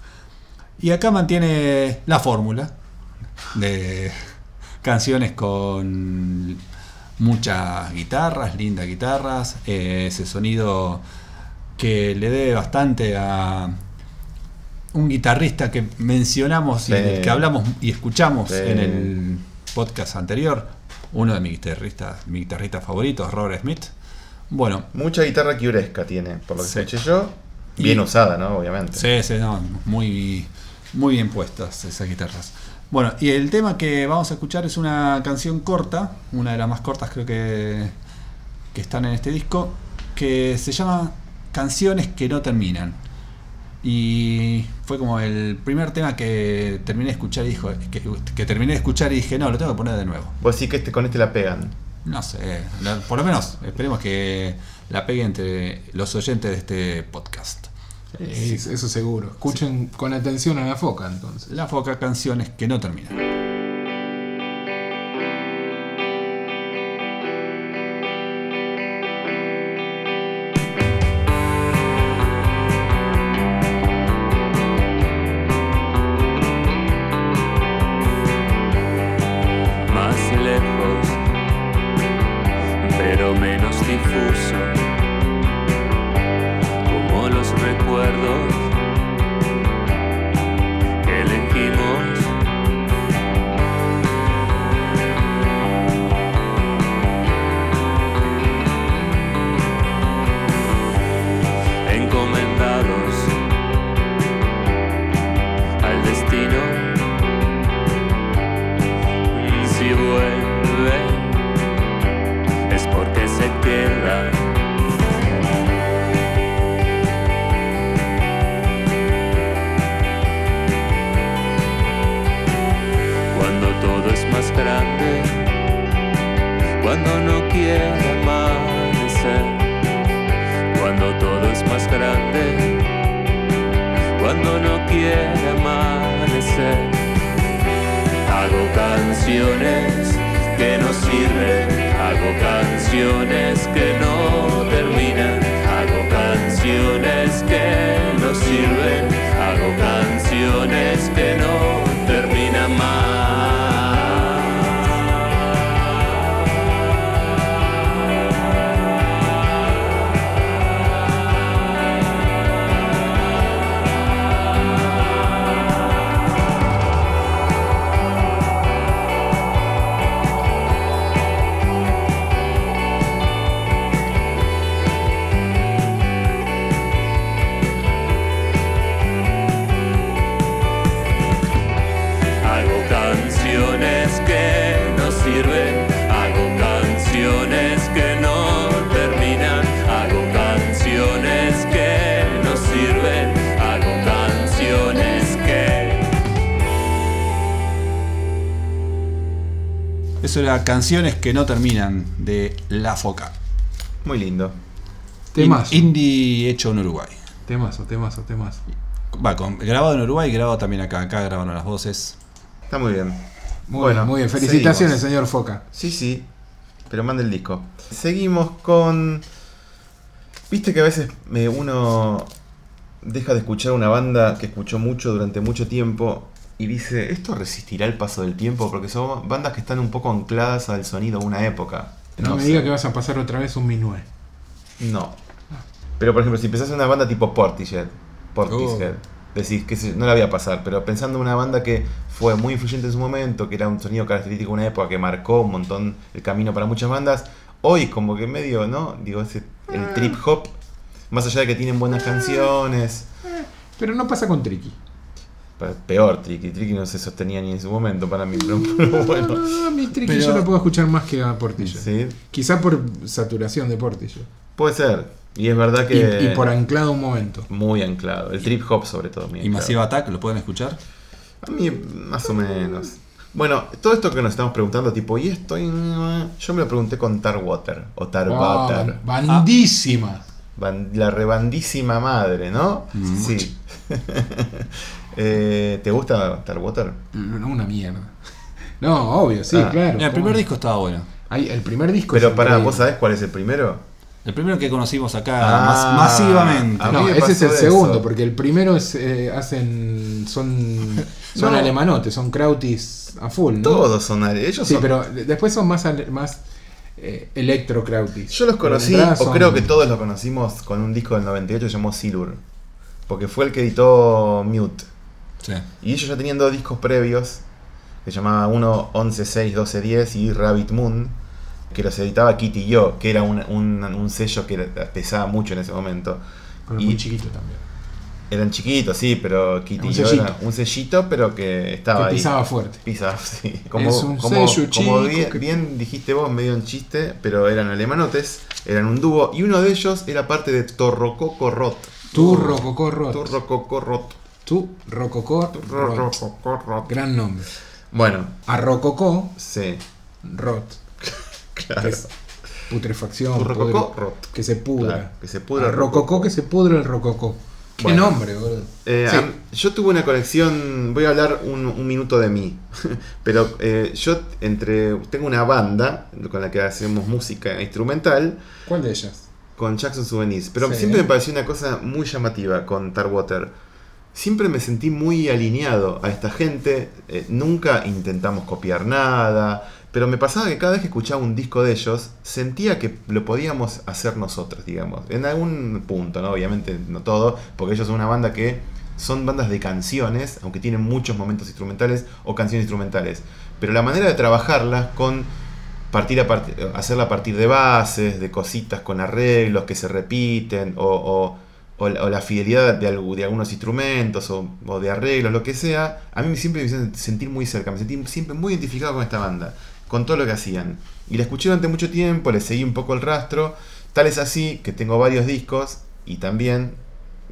Y acá mantiene la fórmula de canciones con muchas guitarras, lindas guitarras, eh, ese sonido que le debe bastante a un guitarrista que mencionamos y del que hablamos y escuchamos Sí. en el podcast anterior, uno de mis guitarristas, mi guitarrista favorito, Robert Smith. Bueno, Mucha guitarra quiuresca tiene, por lo que Sí. escuché yo. Y- Bien usada, ¿no? Obviamente. Sí, sí, no, muy, muy bien puestas esas guitarras. Bueno, y el tema que vamos a escuchar es una canción corta, una de las más cortas creo que, que están en este disco, que se llama Canciones que no terminan. Y fue como el primer tema que terminé de escuchar y dijo, que, que terminé de escuchar y dije, no, lo tengo que poner de nuevo. Vos sí que este, con este la pegan. No sé, por lo menos esperemos que la pegue entre los oyentes de este podcast. Eso seguro. Escuchen con atención a la foca entonces. La foca canciones que no terminan. Eso era canciones que no terminan de La Foca. Muy lindo. Temazo. In- indie hecho en Uruguay. Temazo, temazo, temazo. Va, con- grabado en Uruguay y grabado también acá. Acá grabaron las voces. Está muy bien. Muy Bueno, bien, muy bien. Felicitaciones, seguimos. señor Foca. Sí, sí. Pero manda el disco. Seguimos con. Viste que a veces eh, uno deja de escuchar una banda que escuchó mucho durante mucho tiempo y dice, ¿esto resistirá el paso del tiempo? Porque son bandas que están un poco ancladas al sonido de una época. No, me sé. diga que vas a pasar otra vez un minué. No. Pero por ejemplo, si pensás en una banda tipo Portishead, Portishead, decís que no la voy a pasar, pero pensando en una banda que fue muy influyente en su momento, que era un sonido característico de una época que marcó un montón el camino para muchas bandas, hoy como que medio, ¿no? Digo, ese, el trip hop, más allá de que tienen buenas canciones, Pero no pasa con Tricky. Peor Tricky, Tricky no se sostenía ni en su momento para mí, pero, pero bueno. No, mi Tricky Pero- yo lo puedo escuchar más que a Portillo. Sí, Quizá por saturación de Portillo. puede ser. Y es verdad que... y por anclado un momento. Muy anclado, el trip hop sobre todo. muy Y anclado. Massive Attack, ¿lo pueden escuchar? A mí, más o menos. Bueno, todo esto que nos estamos preguntando, tipo, ¿y esto? Yo me lo pregunté con Tarwater, o Tarwater. Ah, bandísima. Ban- la rebandísima madre, ¿no? Sí. *laughs* Eh, ¿Te gusta Tarwater? No, una mierda. *laughs* No, obvio, sí, Ah. claro. Mira, el ¿cómo primer disco estaba bueno. Ay, el primer disco Pero pará. ¿vos sabés cuál es el primero? El primero que conocimos acá Ah, mas- masivamente. No, ese es el eso. segundo, porque el primero es, eh, hacen. son. *laughs* son No. alemanotes, son krautis a full, ¿no? Todos son ale- ellos Sí, son- pero de- después son más, más eh, electro krautis. Yo los conocí, o son- creo que todos los conocimos con un disco del 98 que se llamó Silur. Porque fue el que editó Mute. Sí. Y ellos ya tenían dos discos previos, que se llamaba uno 11.6, 12.10 y Rabbit Moon, que los editaba Kitty Yo, que era un, un- un sello que pesaba mucho en ese momento. Pero y- muy chiquito también. Eran chiquitos, sí, pero Kitty Un Yo sellito. era un sellito, pero que estaba Que ahí. pisaba fuerte. Pisaba, *laughs* sí. Como, Es un como- sello como chico bien, que- bien dijiste vos, medio en chiste, pero eran alemanotes, eran un dúo, y uno de ellos era parte de Torrococo Rot. Tu Rococó Rot. Torrococo Rot. Tu Rococó Rot. Torrococo Rot. Gran nombre. Bueno, A Rococó sí, Rot. *laughs* claro. Que es putrefacción. Tu Rococó pudre- Rot. Que se pudra. Claro, que se pudra A Rococó Rococó. que se pudra el Rococó. Qué Bueno. nombre, boludo. Eh, Sí. yo tuve una colección, voy a hablar un, un minuto de mí, *laughs* pero eh, yo entre tengo una banda con la que hacemos música instrumental ¿Cuál de ellas? con Jackson Souvenirs, pero Sí. siempre me pareció una cosa muy llamativa con Tarwater. Siempre me sentí muy alineado a esta gente, eh, nunca intentamos copiar nada, pero me pasaba que cada vez que escuchaba un disco de ellos, sentía que lo podíamos hacer nosotros, digamos, en algún punto, ¿no? Obviamente no todo, porque ellos son una banda que son bandas de canciones, aunque tienen muchos momentos instrumentales o canciones instrumentales, pero la manera de trabajarlas con partir a hacerla a partir de bases, de cositas con arreglos que se repiten, o, o- o la, o la fidelidad de, algu- de algunos instrumentos, o, o de arreglos, lo que sea, a mí siempre me hizo sentir muy cerca, me sentí siempre muy identificado con esta banda, con todo lo que hacían. Y la escuché durante mucho tiempo, le seguí un poco el rastro, tal es así que tengo varios discos, y también,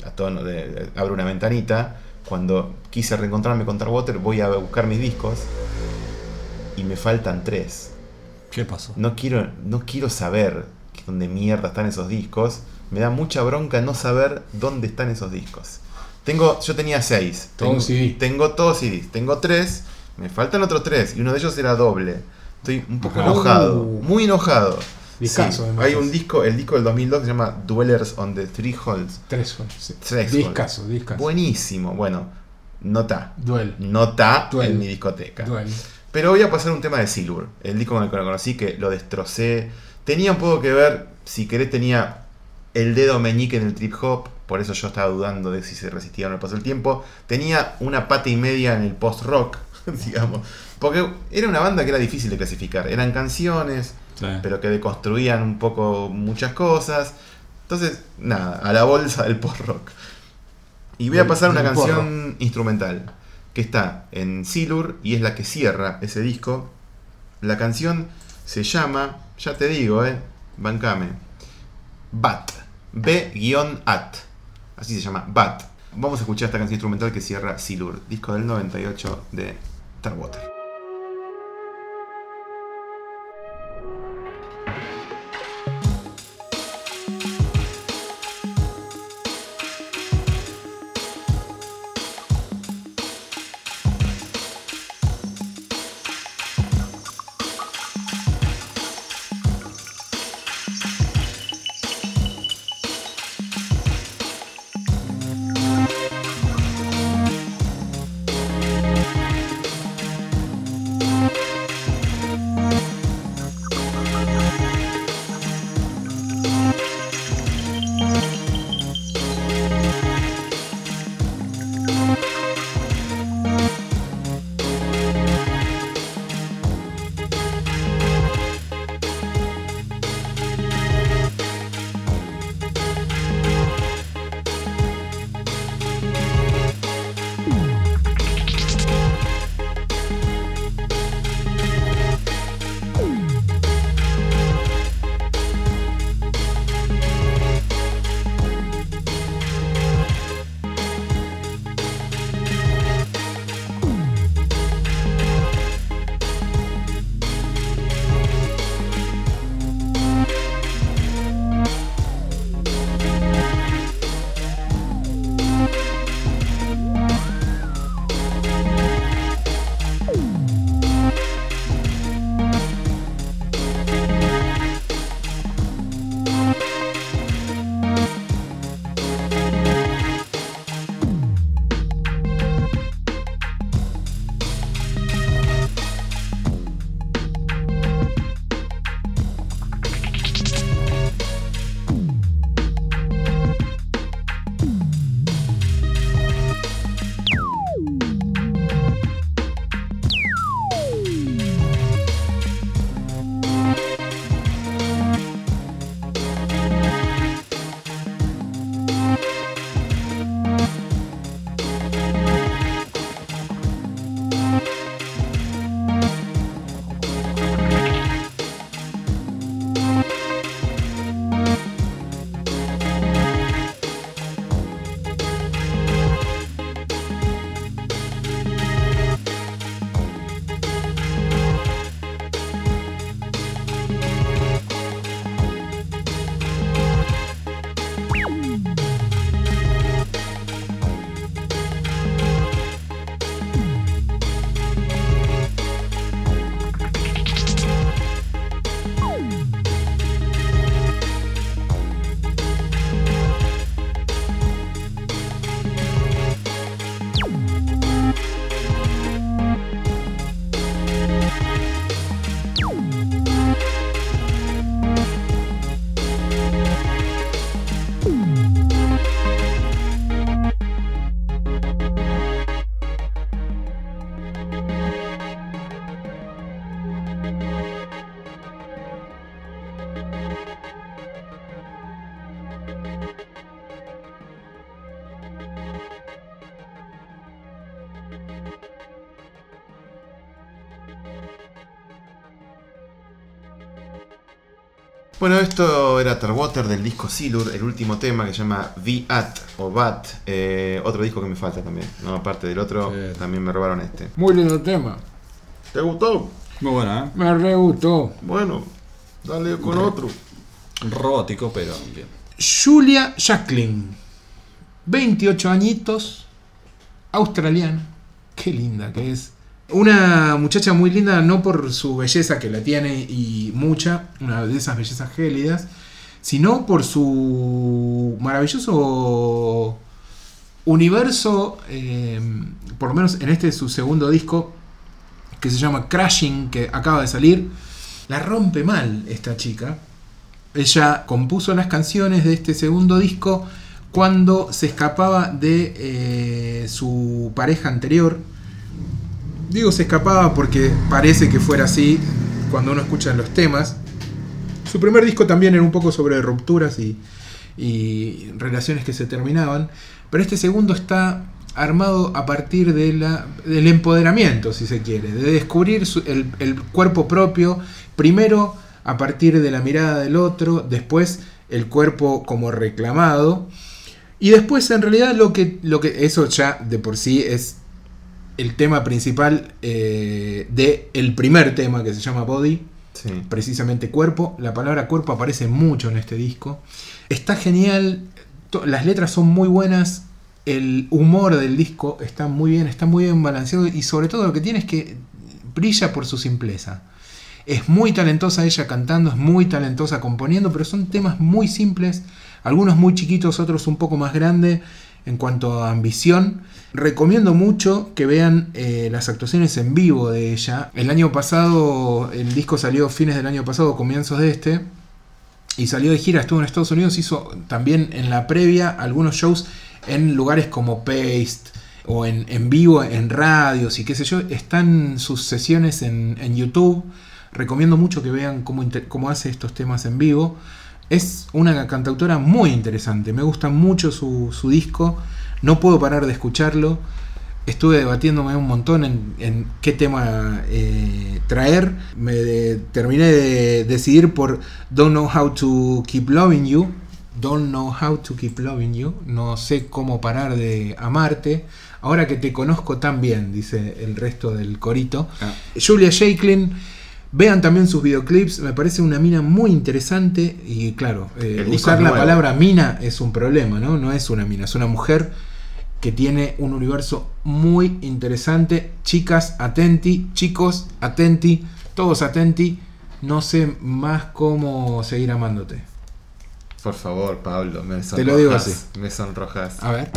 a tono de, abro una ventanita, cuando quise reencontrarme con Tarwater, voy a buscar mis discos, y me faltan tres. ¿Qué pasó? No quiero, no quiero saber dónde mierda están esos discos. Me da mucha bronca no saber dónde están esos discos. Tengo, yo tenía seis. Todo Tengo, CD. tengo todos CDs. Tengo tres, Me faltan otros tres y uno de ellos era doble. Estoy un poco Ajá. enojado, Uh. muy enojado. Discazo, además. hay un disco, el disco del 2002 que se llama Dwellers on the Three Halls. Tres son. sí. Tres Discaso, discaso. Buenísimo. Bueno, no está. Duel. No está Duel. en mi discoteca. Duel. Pero voy a pasar un tema de Silver, el disco con el que lo conocí, que lo destrocé. Tenía un poco que ver, si querés, tenía el dedo meñique en el trip hop, por eso yo estaba dudando de si se resistía o no el paso del tiempo. Tenía una pata y media en el post rock, *laughs* digamos, porque era una banda que era difícil de clasificar. Eran canciones, Sí. pero que deconstruían un poco muchas cosas. Entonces, nada, a la bolsa del post rock. Y voy a pasar una canción instrumental que está en Silur y es la que cierra ese disco. La canción se llama, ya te digo, eh, bancame, Bat, B-at, así se llama, Bat. Vamos a escuchar esta canción instrumental que cierra Silur, disco del 98 de Tarwater. Bueno, esto era Tarwater del disco Silur, el último tema que se llama The At o Bat. eh, otro disco que me falta también, ¿no? Aparte del otro, Sí. también me robaron este. Muy lindo tema. ¿Te gustó? Muy buena, ¿eh? Me re gustó. Bueno, dale con otro. Robótico, pero bien. Julia Jacqueline. 28 añitos. Australiana. Qué linda que es. Una muchacha muy linda, no por su belleza que la tiene y mucha, una de esas bellezas gélidas, sino por su maravilloso universo, eh, por lo menos en este su segundo disco, que se llama Crashing, que acaba de salir. La rompe mal esta chica. Ella compuso las canciones de este segundo disco cuando se escapaba de eh, su pareja anterior. Digo se escapaba porque parece que fuera así cuando uno escucha los temas. Su primer disco también era un poco sobre rupturas y, relaciones que se terminaban. Pero este segundo está armado a partir de la, del empoderamiento, si se quiere, de descubrir el, el cuerpo propio, primero a partir de la mirada del otro, después el cuerpo como reclamado, y después en realidad lo que, lo que eso ya de por sí es el tema principal eh, de el primer tema que se llama Body, Sí. precisamente cuerpo. La palabra cuerpo aparece mucho en este disco. Está genial, las letras son muy buenas, el humor del disco está muy bien, está muy bien balanceado y sobre todo lo que tiene es que brilla por su simpleza. Es muy talentosa ella cantando, es muy talentosa componiendo, pero son temas muy simples, algunos muy chiquitos, otros un poco más grandes en cuanto a ambición. Recomiendo mucho que vean eh, las actuaciones en vivo de ella. El año pasado, el disco salió fines del año pasado, comienzos de este, y salió de gira, estuvo en Estados Unidos, hizo también en la previa algunos shows en lugares como Paste o en, vivo en radios y qué sé yo. Están sus sesiones en, YouTube. Recomiendo mucho que vean cómo hace estos temas en vivo. Es una cantautora muy interesante. Me gusta mucho su, su disco. No puedo parar de escucharlo. Estuve debatiéndome un montón en, en qué tema eh, traer. Me de- terminé de decidir por Don't Know How to Keep Loving You. Don't Know How to Keep Loving You. No sé cómo parar de amarte. Ahora que te conozco tan bien, dice el resto del corito. Ah. Julia Shaklin. Vean también sus videoclips, me parece una mina muy interesante y claro, eh, usar la nuevo. palabra mina es un problema, ¿no? No es una mina, es una mujer que tiene un universo muy interesante. Chicas, atenti, chicos, atenti, todos atenti. No sé más cómo seguir amándote. Por favor, Pablo, me sonrojas. Te lo digo así. Me sonrojas. A ver.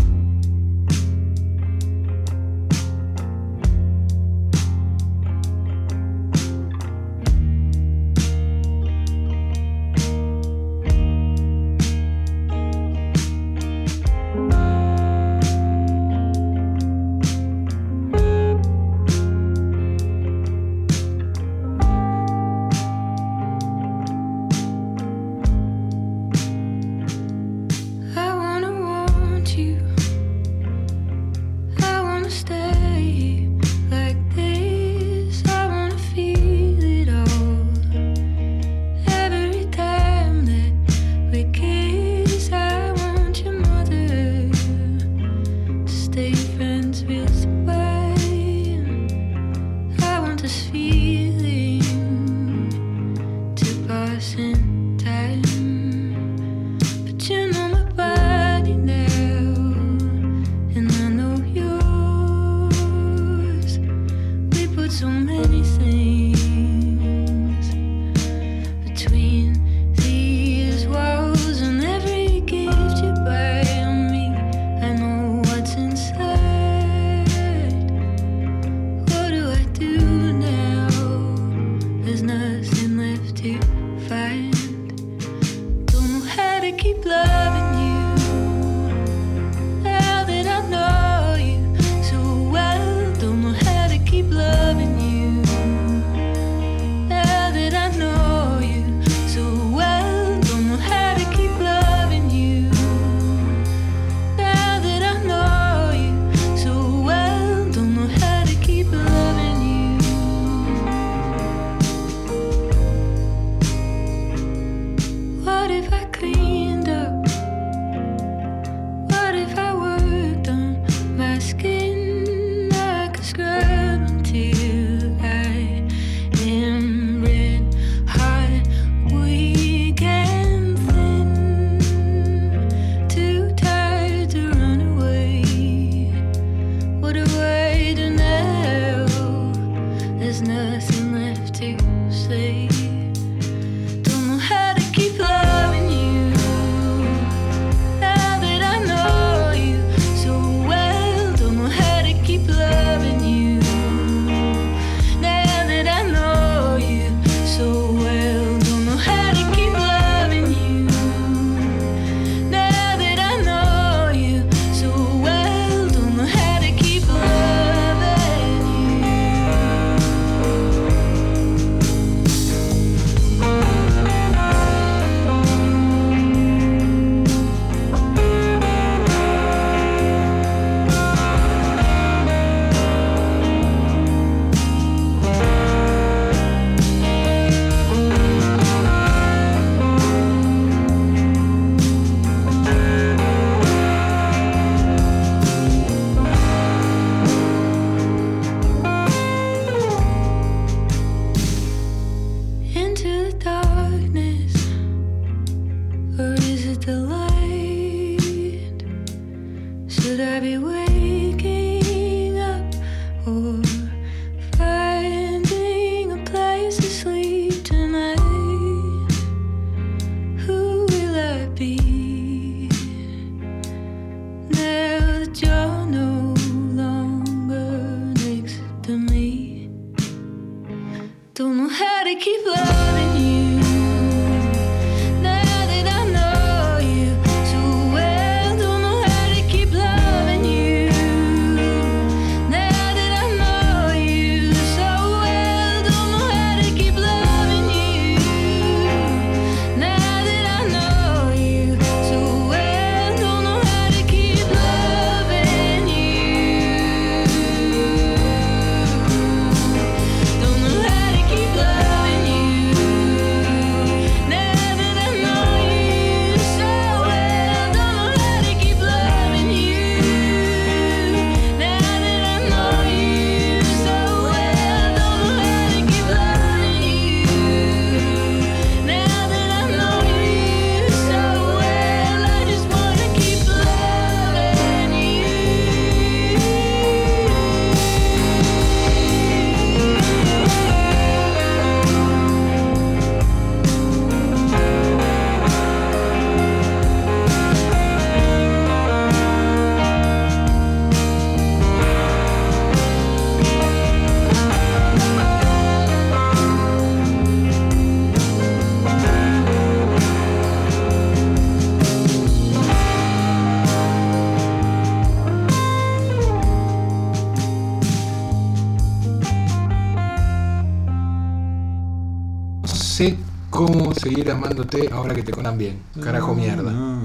Sé cómo seguir amándote ahora que te conan bien. Carajo mierda. No.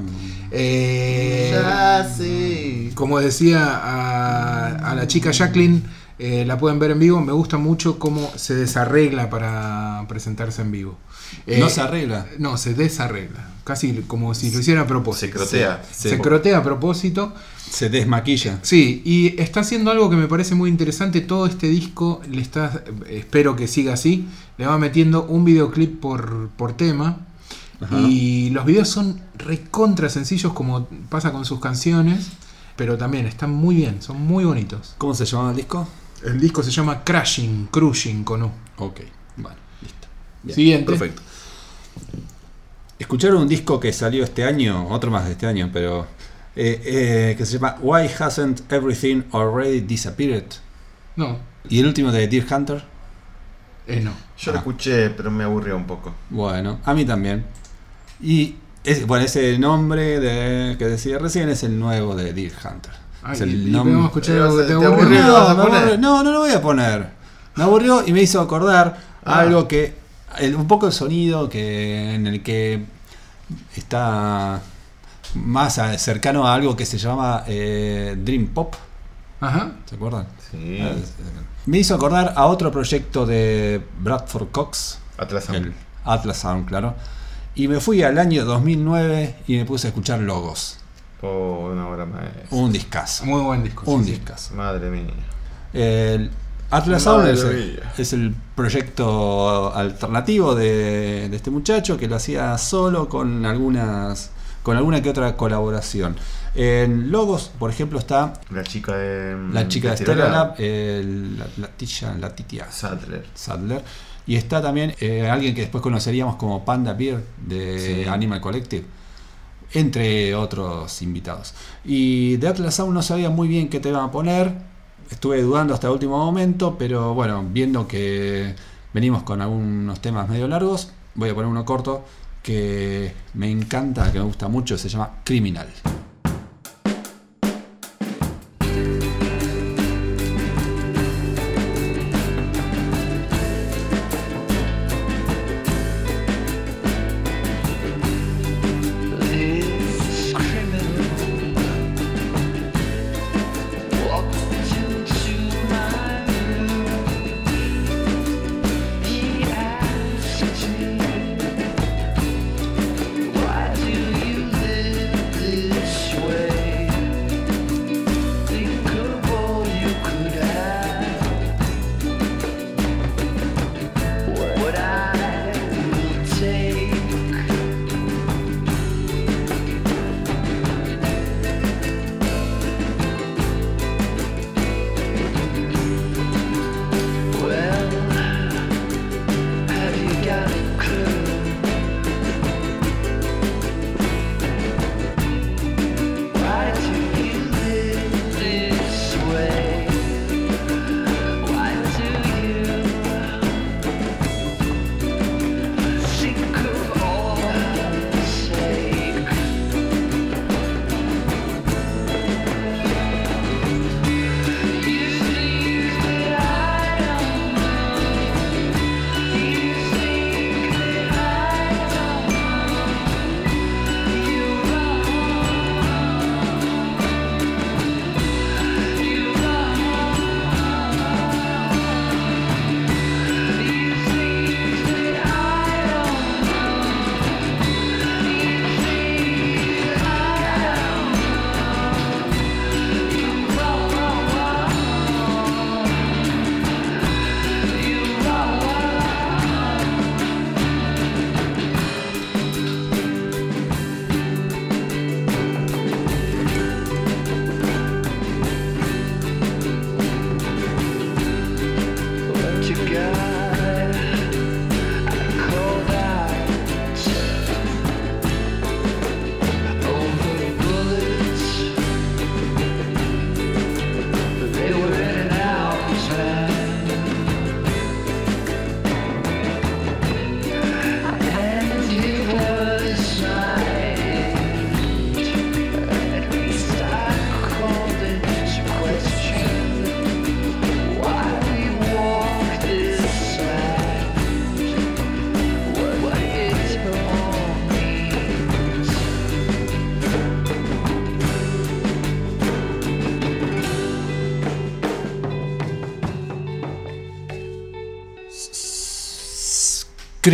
Eh, Ya sí. como decía a, a la chica Jacqueline, eh, la pueden ver en vivo. Me gusta mucho cómo se desarregla para presentarse en vivo. Eh, No se arregla. No, se desarregla. Casi como si lo hiciera a propósito. Se crotea. Se, crotea a propósito. Se desmaquilla. Sí, y está haciendo algo que me parece muy interesante. Todo este disco le está, espero que siga así, le va metiendo un videoclip por, por tema. Ajá. Y los videos son recontra sencillos como pasa con sus canciones, pero también están muy bien, son muy bonitos. ¿Cómo se llamaba el disco? El disco se llama Crashing, Crushing con U. Ok, bueno, listo. Bien, Siguiente. Perfecto. Escucharon un disco que salió este año, otro más de este año, pero eh, eh, que se llama Why Hasn't Everything Already Disappeared? No, Y el último de Deer Hunter. eh, no. Yo lo Ah. escuché, pero me aburrió un poco. Bueno, a mí también. Y es, bueno, ese nombre de, que decía recién es el nuevo de Deer Hunter. Ay, es el y- y nombre- podemos escuchar algo que te te aburrió. aburrió. ¿lo vas a me aburrió. no, no lo voy a poner. Me aburrió y me hizo acordar Ah. algo que. el- un poco el sonido que en el que está más a- cercano a algo que se llama eh, Dream Pop. Ajá. ¿Se acuerdan? Sí. Eh, Me hizo acordar a otro proyecto de Bradford Cox, Atlas Sound. el Atlas Sound, claro. Y me fui al año 2009 y me puse a escuchar Logos. Oh, una obra maestra. Un discazo. Muy buen disco. Un sí. discazo. Madre mía. El Atlas Sound es el, mía. es el proyecto alternativo de, de este muchacho que lo hacía solo con algunas con alguna que otra colaboración. En Logos, por ejemplo, está La chica de. la chica de Stellar Lab, el- la, la Tisha- la Titia Sadler. Sadler. Y está también eh, alguien que después conoceríamos como Panda Beer de Sí. Animal Collective, entre otros invitados. Y de Atlas Sound no sabía muy bien qué te iban a poner, estuve dudando hasta el último momento, pero bueno, viendo que venimos con algunos temas medio largos, voy a poner uno corto que me encanta, que me gusta mucho, se llama Criminal.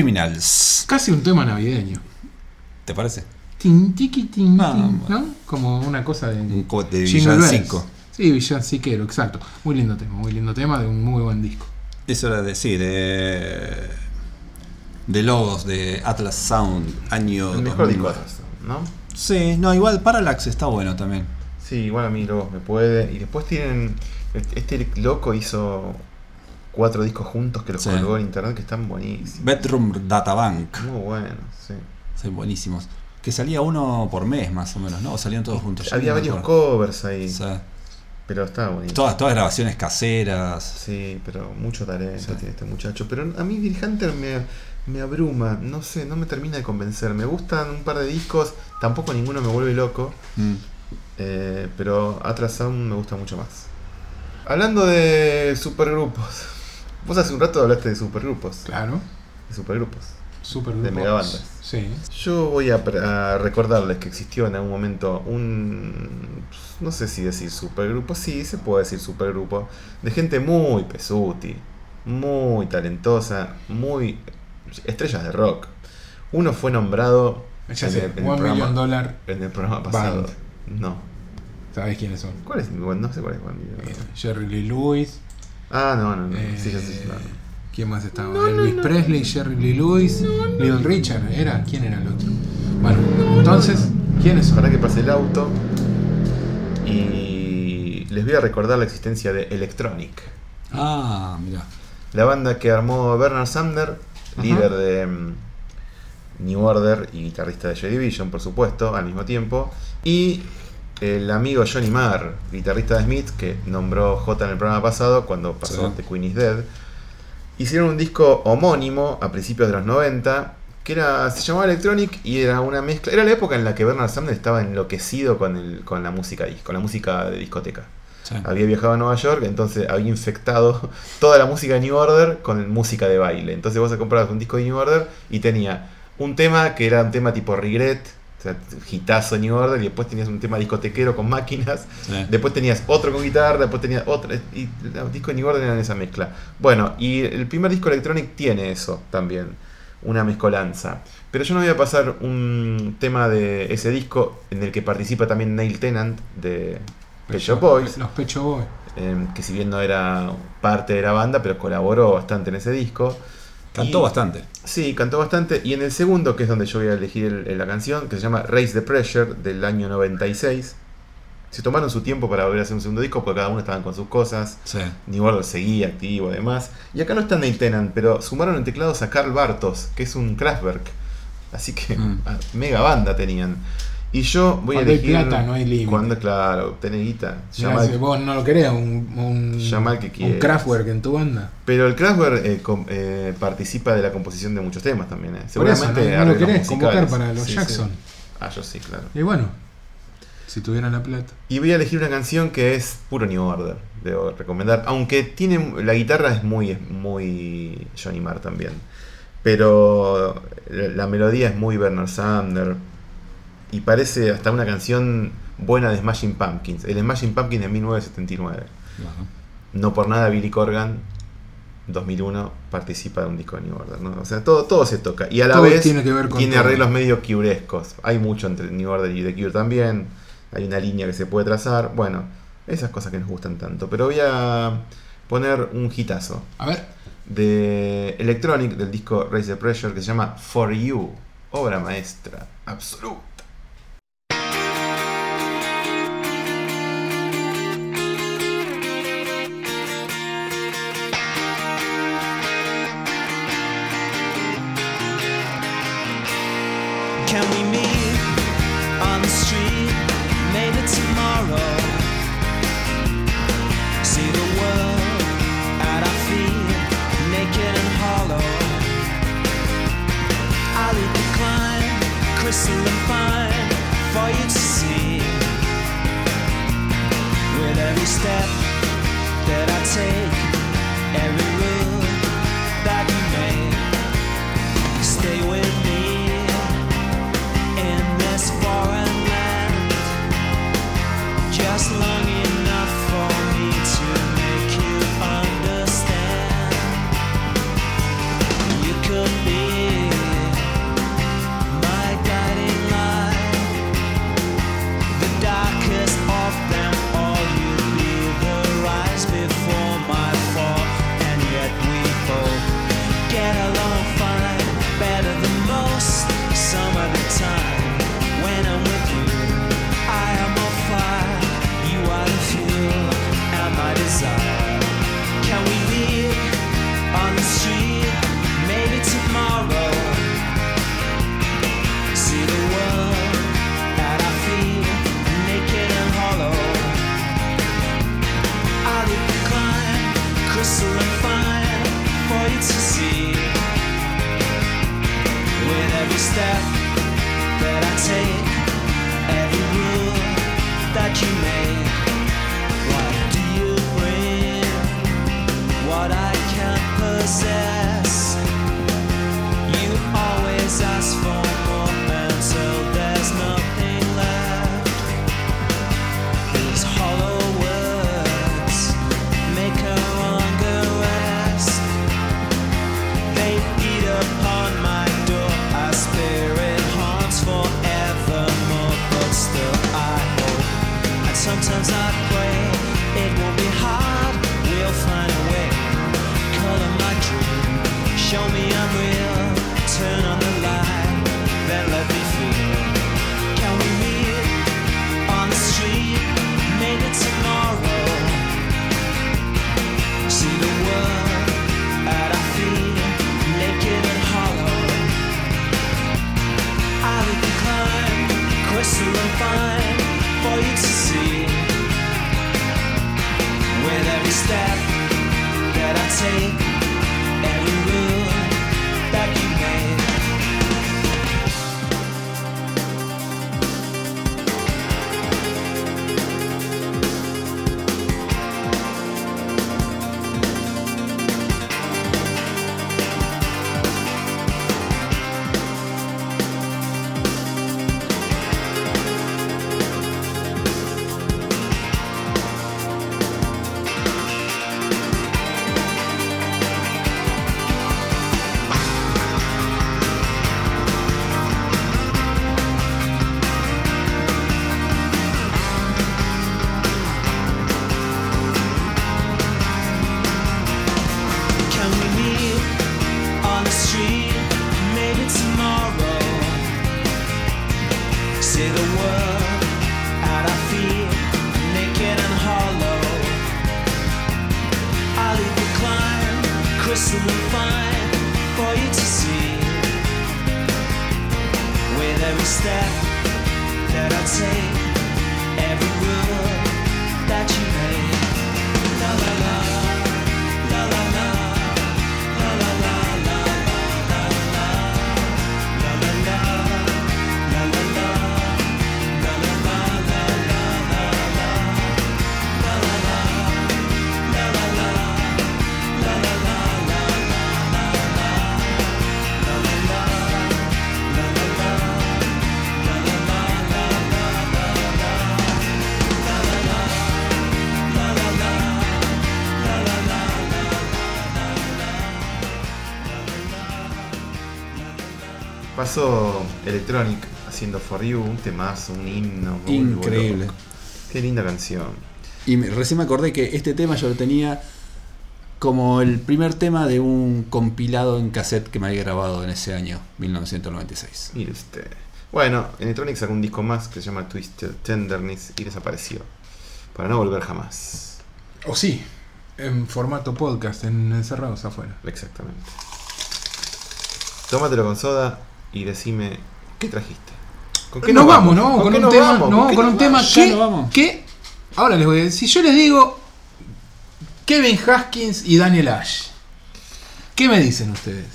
Criminals. Casi un tema navideño. ¿Te parece? Tin, tiqui, tin, Ah, tin, bueno. ¿no? Como una cosa de. Un de villancico. Sí, villanciquero, exacto. Muy lindo tema, muy lindo tema de un muy buen disco. Eso era de, sí, de. De logos de Atlas Sound, año. El mejor 2009. disco de Atlas, ¿no? Sí, no, igual Parallax está bueno también. Sí, igual a mí luego me puede. Y después tienen. Este loco hizo cuatro discos juntos que los Sí. colgó en internet que están buenísimos. Bedroom Databank. Muy buenos, sí. Son buenísimos. Que salía uno por mes más o menos, ¿no? O salían todos juntos. Había varios covers ahí, sea, pero estaba bonito. todas, todas grabaciones caseras. Sí, pero mucho talento Sí. tiene este muchacho. Pero a mí Bill Hunter me, me abruma, no sé, no me termina de convencer. Me gustan un par de discos, tampoco ninguno me vuelve loco, Mm. eh, pero Atlas Sound me gusta mucho más. Hablando de supergrupos, vos hace un rato hablaste de supergrupos, Claro. de supergrupos. Super De megabandas. Sí. Yo voy a, recordarles que existió en algún momento un. No sé si decir supergrupo, sí, se puede decir supergrupo. De gente muy pesuti, muy talentosa, muy. estrellas de rock. Uno fue nombrado Ya en sé, el, en el One programa, Dollar. en el programa pasado. Band. No. ¿Sabes quiénes son? ¿Cuál es? Bueno, no sé cuál es One Million Eh. Jerry Lee Lewis. Ah, no, no, no. eh, sí, ya sé, no, no. ¿Quién más estaba? Elvis Presley, Jerry Lee Lewis, Little Richard. ¿Era? ¿Quién era el otro? Bueno, entonces, ¿quiénes son? Para que pase el auto. Y les voy a recordar la existencia de Electronic. Ah, mira. La banda que armó Bernard Sumner, Ajá. líder de mm, New Order y guitarrista de Joy Division, por supuesto, al mismo tiempo. Y el amigo Johnny Marr, guitarrista de Smith, que nombró J en el programa pasado cuando pasó Sí. The Queen is Dead. Hicieron un disco homónimo a principios de los 90 que era, se llamaba Electronic y era una mezcla. Era la época en la que Bernard Sumner estaba enloquecido con, el, con la música con la música de discoteca Sí. había viajado a Nueva York, entonces había infectado *laughs* toda la música de New Order con música de baile. Entonces vos comprabas un disco de New Order y tenía un tema que era un tema tipo Regret, o sea, hitazo New Order, y después tenías un tema discotequero con máquinas, Sí. después tenías otro con guitarra, después tenías otro, y los discos de New Order eran esa mezcla. Bueno, y el primer disco Electronic tiene eso también, una mezcolanza. Pero yo no voy a pasar un tema de ese disco en el que participa también Neil Tennant de Pet Shop Boys. Los Pecho Boys. eh, que si bien no era parte de la banda, pero colaboró bastante en ese disco. Cantó Y- bastante. Sí, cantó bastante. Y en el segundo, que es donde yo voy a elegir el- el- la canción, que se llama Raise the Pressure, del año 96. Se tomaron su tiempo para volver a hacer un segundo disco, porque cada uno estaban con sus cosas. Sí. New Order seguía activo además. Y acá no está Neil Tennant, pero sumaron en teclados a Carl Bartos, que es un Kraftwerk. Así que Mm. ah, mega banda tenían. Y yo voy Cuando a hay elegir. plata, no hay límite. Cuando, claro, tenés guita. Llama- si vos no lo querés, un, un, Llama que un. Kraftwerk en tu banda. Pero el Kraftwerk eh, com- eh, participa de la composición de muchos temas también. eh. Por eso, Seguramente no, no lo querés convocar para los Sí, sí. Jackson. Ah, yo sí, claro. Y bueno, si tuvieran la plata. Y voy a elegir una canción que es puro New Order, debo recomendar. Aunque tiene la guitarra es muy, es muy Johnny Marr también. Pero la, melodía es muy Bernard Sumner. Y parece hasta una canción buena de Smashing Pumpkins. El Smashing Pumpkins de 1979. Bueno. No por nada Billy Corgan 2001 participa de un disco de New Order, ¿no? O sea, todo, todo se toca. Y a la Todo vez tiene que ver con tiene todo. arreglos medio curescos. Hay mucho entre New Order y The Cure también. Hay una línea que se puede trazar. Bueno, esas cosas que nos gustan tanto. Pero voy a poner un hitazo A ver, de Electronic del disco Raise the Pressure que se llama For You. Obra maestra. Absoluta. Crystalline fine for you to see. With every step that I take, Electronic haciendo For You, un temazo, un himno. muy Increíble. loco. Qué linda canción. Y me- recién me acordé que este tema yo lo tenía como el primer tema de un compilado en cassette que me había grabado en ese año, 1996. Mire usted. Bueno, Electronic sacó un disco más que se llama Twisted Tenderness y desapareció. Para no volver jamás. O sí, en formato podcast, en encerrados afuera. Exactamente. Tómatelo con soda y decime qué trajiste. ¿Con nos vamos, ¿no? ¿Con Con qué un nos tema, vamos? no, ¿Con qué con nos un tema vamos? Que, nos vamos. que- ahora les voy a decir, si yo les digo Kevin Haskins y Daniel Ash, ¿qué me dicen ustedes?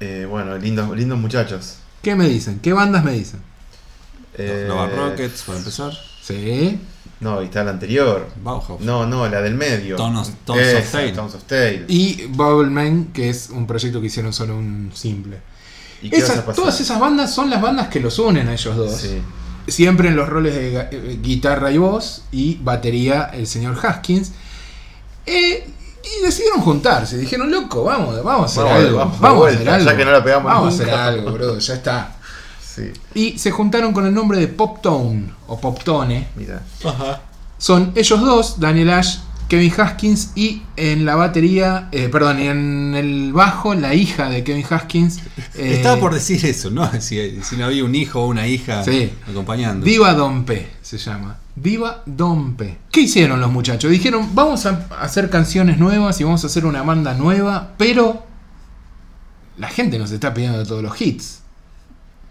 Eh, bueno, lindos, lindos muchachos. ¿Qué me dicen? ¿Qué bandas me dicen? Eh, Nova Rockets, para empezar. Sí. No, y está la anterior. Bauhaus. No, no, la del medio. Tones- Tones of Esa, of Tale. Y Bubbleman, que es un proyecto que hicieron solo un simple. ¿Y qué vas Esas- a pasar? todas esas bandas son las bandas que los unen a ellos dos. Sí. Siempre en los roles de eh, guitarra y voz y batería el señor Haskins. Eh, y decidieron juntarse. Dijeron, loco, vamos, vamos a hacer Vamos, algo. vamos a hacer algo. ya que no la pegamos Vamos a nunca". hacer algo, bro. Ya está. Sí, Y se juntaron con el nombre de Pop Tone o Pop Tone. mira. Son ellos dos, Daniel Ash, Kevin Haskins y en la batería, eh, perdón, y en el bajo, la hija de Kevin Haskins. *laughs* eh, Estaba por decir eso, ¿no? *laughs* Si, si no había un hijo o una hija Sí. acompañando. Diva Dompe se llama. Diva Dompe. ¿Qué hicieron los muchachos? Dijeron, vamos a hacer canciones nuevas y vamos a hacer una banda nueva, pero la gente nos está pidiendo todos los hits.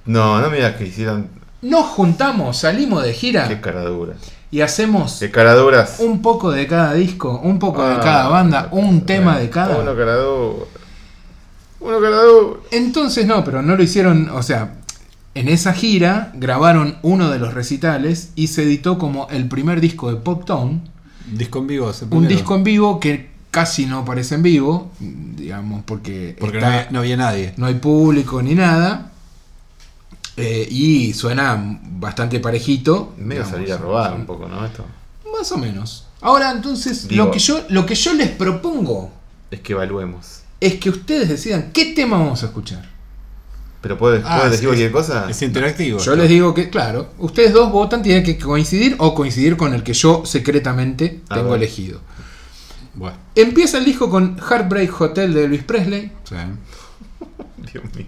No, no me digas que hicieron. Nos juntamos, salimos de Qué gira caraduras. Y hacemos Qué caraduras. un poco de cada disco, un poco de Ah, cada banda, un tema de Uno cada. caradura. Uno cada uno. Entonces no, pero no lo hicieron, o sea, en esa gira grabaron uno de los recitales y se editó como el primer disco de Pop Tone, Disco en vivo. ese un disco en vivo que casi no aparece en vivo, digamos, porque, Porque no había, no había nadie. no hay público ni nada. Eh, y suena bastante parejito. Medio digamos, salir a robar un poco, ¿no? Esto. Más o menos. Ahora entonces, Digo- lo, que yo, lo que yo les propongo Es que evaluemos. es que ustedes decidan qué tema vamos a escuchar. Pero puedes, Ah, puedes es- decir cualquier cosa. Es interactivo. Yo esto. les digo que, claro, ustedes dos votan, tienen que coincidir o coincidir con el que yo secretamente A tengo elegido. Bueno, Empieza el disco con Heartbreak Hotel de Elvis Presley. sí. *laughs* Dios mío.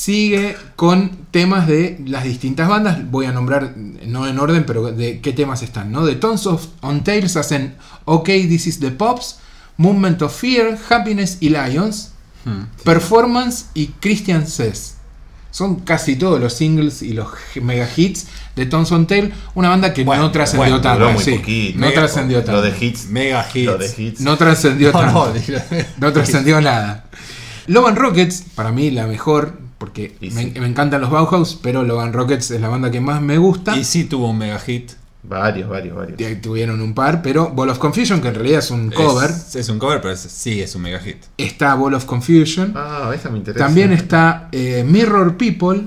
Sigue con temas de las distintas bandas. Voy a nombrar, no en orden, pero de qué temas están, ¿no? De Tons of On Tales hacen OK, This is the Pops, Movement of Fear, Happiness y Lions, Hmm. Performance y Christian Says. Son casi todos los singles y los mega hits de Tons on Tail, una banda que Bueno, no trascendió bueno, tanto. duró muy sí. poquito. no Mega- trascendió tanto. Lo de hits. Mega hits. Lo de hits. No trascendió No, tanto. no, No trascendió nada. Love and Rockets, para mí la mejor, porque Y me, sí. me encantan los Bauhaus, pero Love and Rockets es la banda que más me gusta. Y sí tuvo un mega hit. Varios, varios, varios. Y Tuvieron un par, pero Ball of Confusion, que en realidad es un cover, Es, es un cover, pero es- sí es un mega hit. está Ball of Confusion. Ah, esa me interesa. También está eh, Mirror People,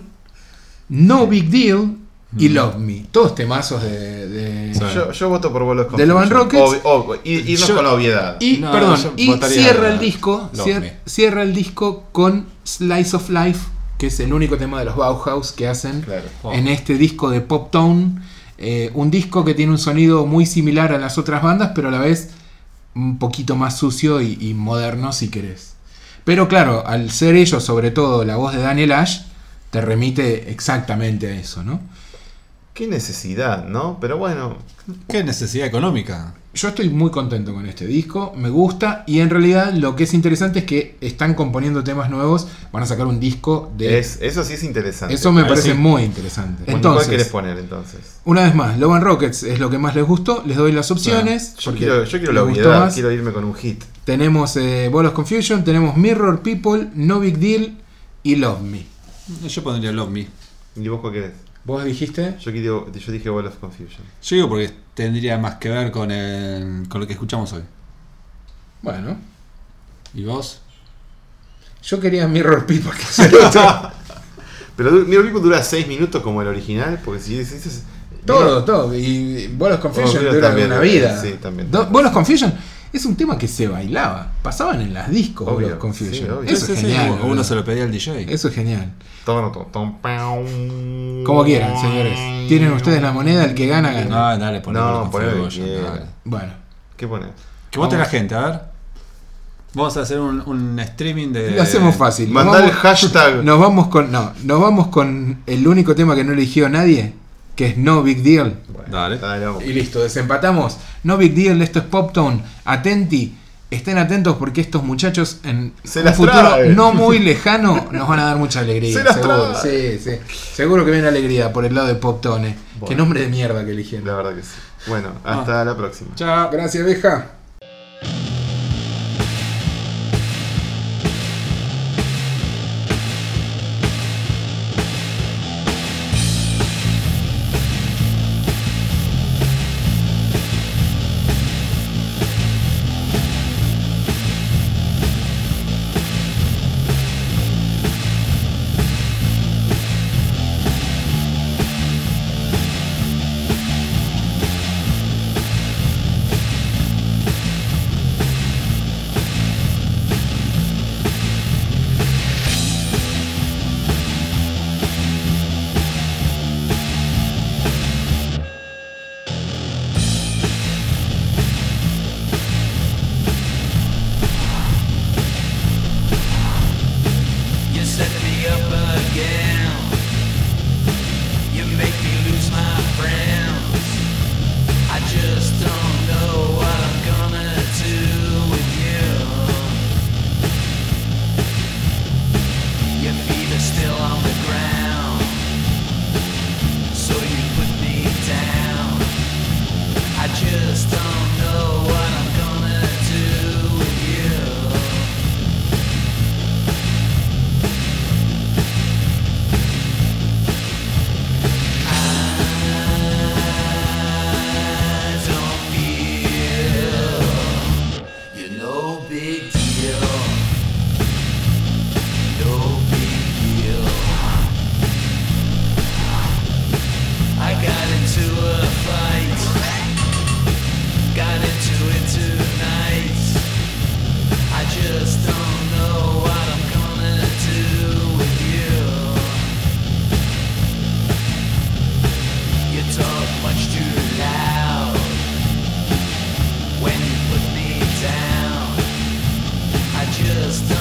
No Big Deal y Love Me. Todos temazos de. Yo, yo voto por Bolos De Love and Rockets. Obvi- ob- ir- irnos Yo- con la obviedad. Y, No, perdón, yo y votaría cierra el disco. Cier- cierra el disco con Slice of Life, que es el único tema de los Bauhaus que hacen Claro. Oh. en este disco de Pop Tone. Eh, un disco que tiene un sonido muy similar a las otras bandas, pero a la vez un poquito más sucio y, y moderno si querés. Pero claro, al ser ellos, sobre todo la voz de Daniel Ash, te remite exactamente a eso, ¿no? Qué necesidad, ¿no? Pero bueno, Qué necesidad económica. Yo estoy muy contento con este disco, me gusta y en realidad lo que es interesante es que están componiendo temas nuevos, van a sacar un disco de... es, eso sí es interesante. Eso me parece sí. muy interesante. Bueno, ¿Cuál querés Entonces, poner entonces? una vez más, Love and Rockets es lo que más les gustó, les doy las opciones. Yo quiero, yo quiero la obviedad, más. quiero irme con un hit. Tenemos eh, Ball of Confusion, tenemos Mirror People, No Big Deal y Love Me. Yo pondría Love Me. ¿Y vos cuál querés? ¿Vos dijiste? Yo, quiero, yo dije Ball of Confusion. Yo digo porque tendría más que ver con, el- con lo que escuchamos hoy. Bueno, ¿Y vos? yo quería Mirror People. que *laughs* otro. Pero Mirror People dura 6 minutos como el original, porque si dices... Todo, todo. Y Ball of Confusion dura también, una eh, vida. sí, también. Do- Ball of Confusion es un tema que se bailaba. Pasaban en las discos Obvio, of Confusion. sí. Eso Sí, es sí, sí, genial. Uno boludo. se lo pedía al DJ. Eso es genial. Como quieran, señores. Tienen ustedes la moneda, el que gana, gana. No, dale, poné No, que dale. Bueno. ¿Qué pones? Que vote la gente, a ver. Vamos a hacer un, un streaming de. Lo hacemos fácil. Mandá el hashtag. *laughs* Nos vamos con. No, nos vamos con el único tema que no eligió nadie, que es No Big Deal. Dale. Y listo, desempatamos. No Big Deal, esto es Pop Tone. Atenti, estén atentos porque estos muchachos en Se un futuro no *laughs* muy lejano nos van a dar mucha alegría. Se las seguro, sí, traen. sí. Seguro que viene alegría por el lado de Pop Tone. Qué Bueno. nombre de mierda que eligieron. La verdad que sí. Bueno, hasta la próxima. Chao. Gracias, vieja. Cause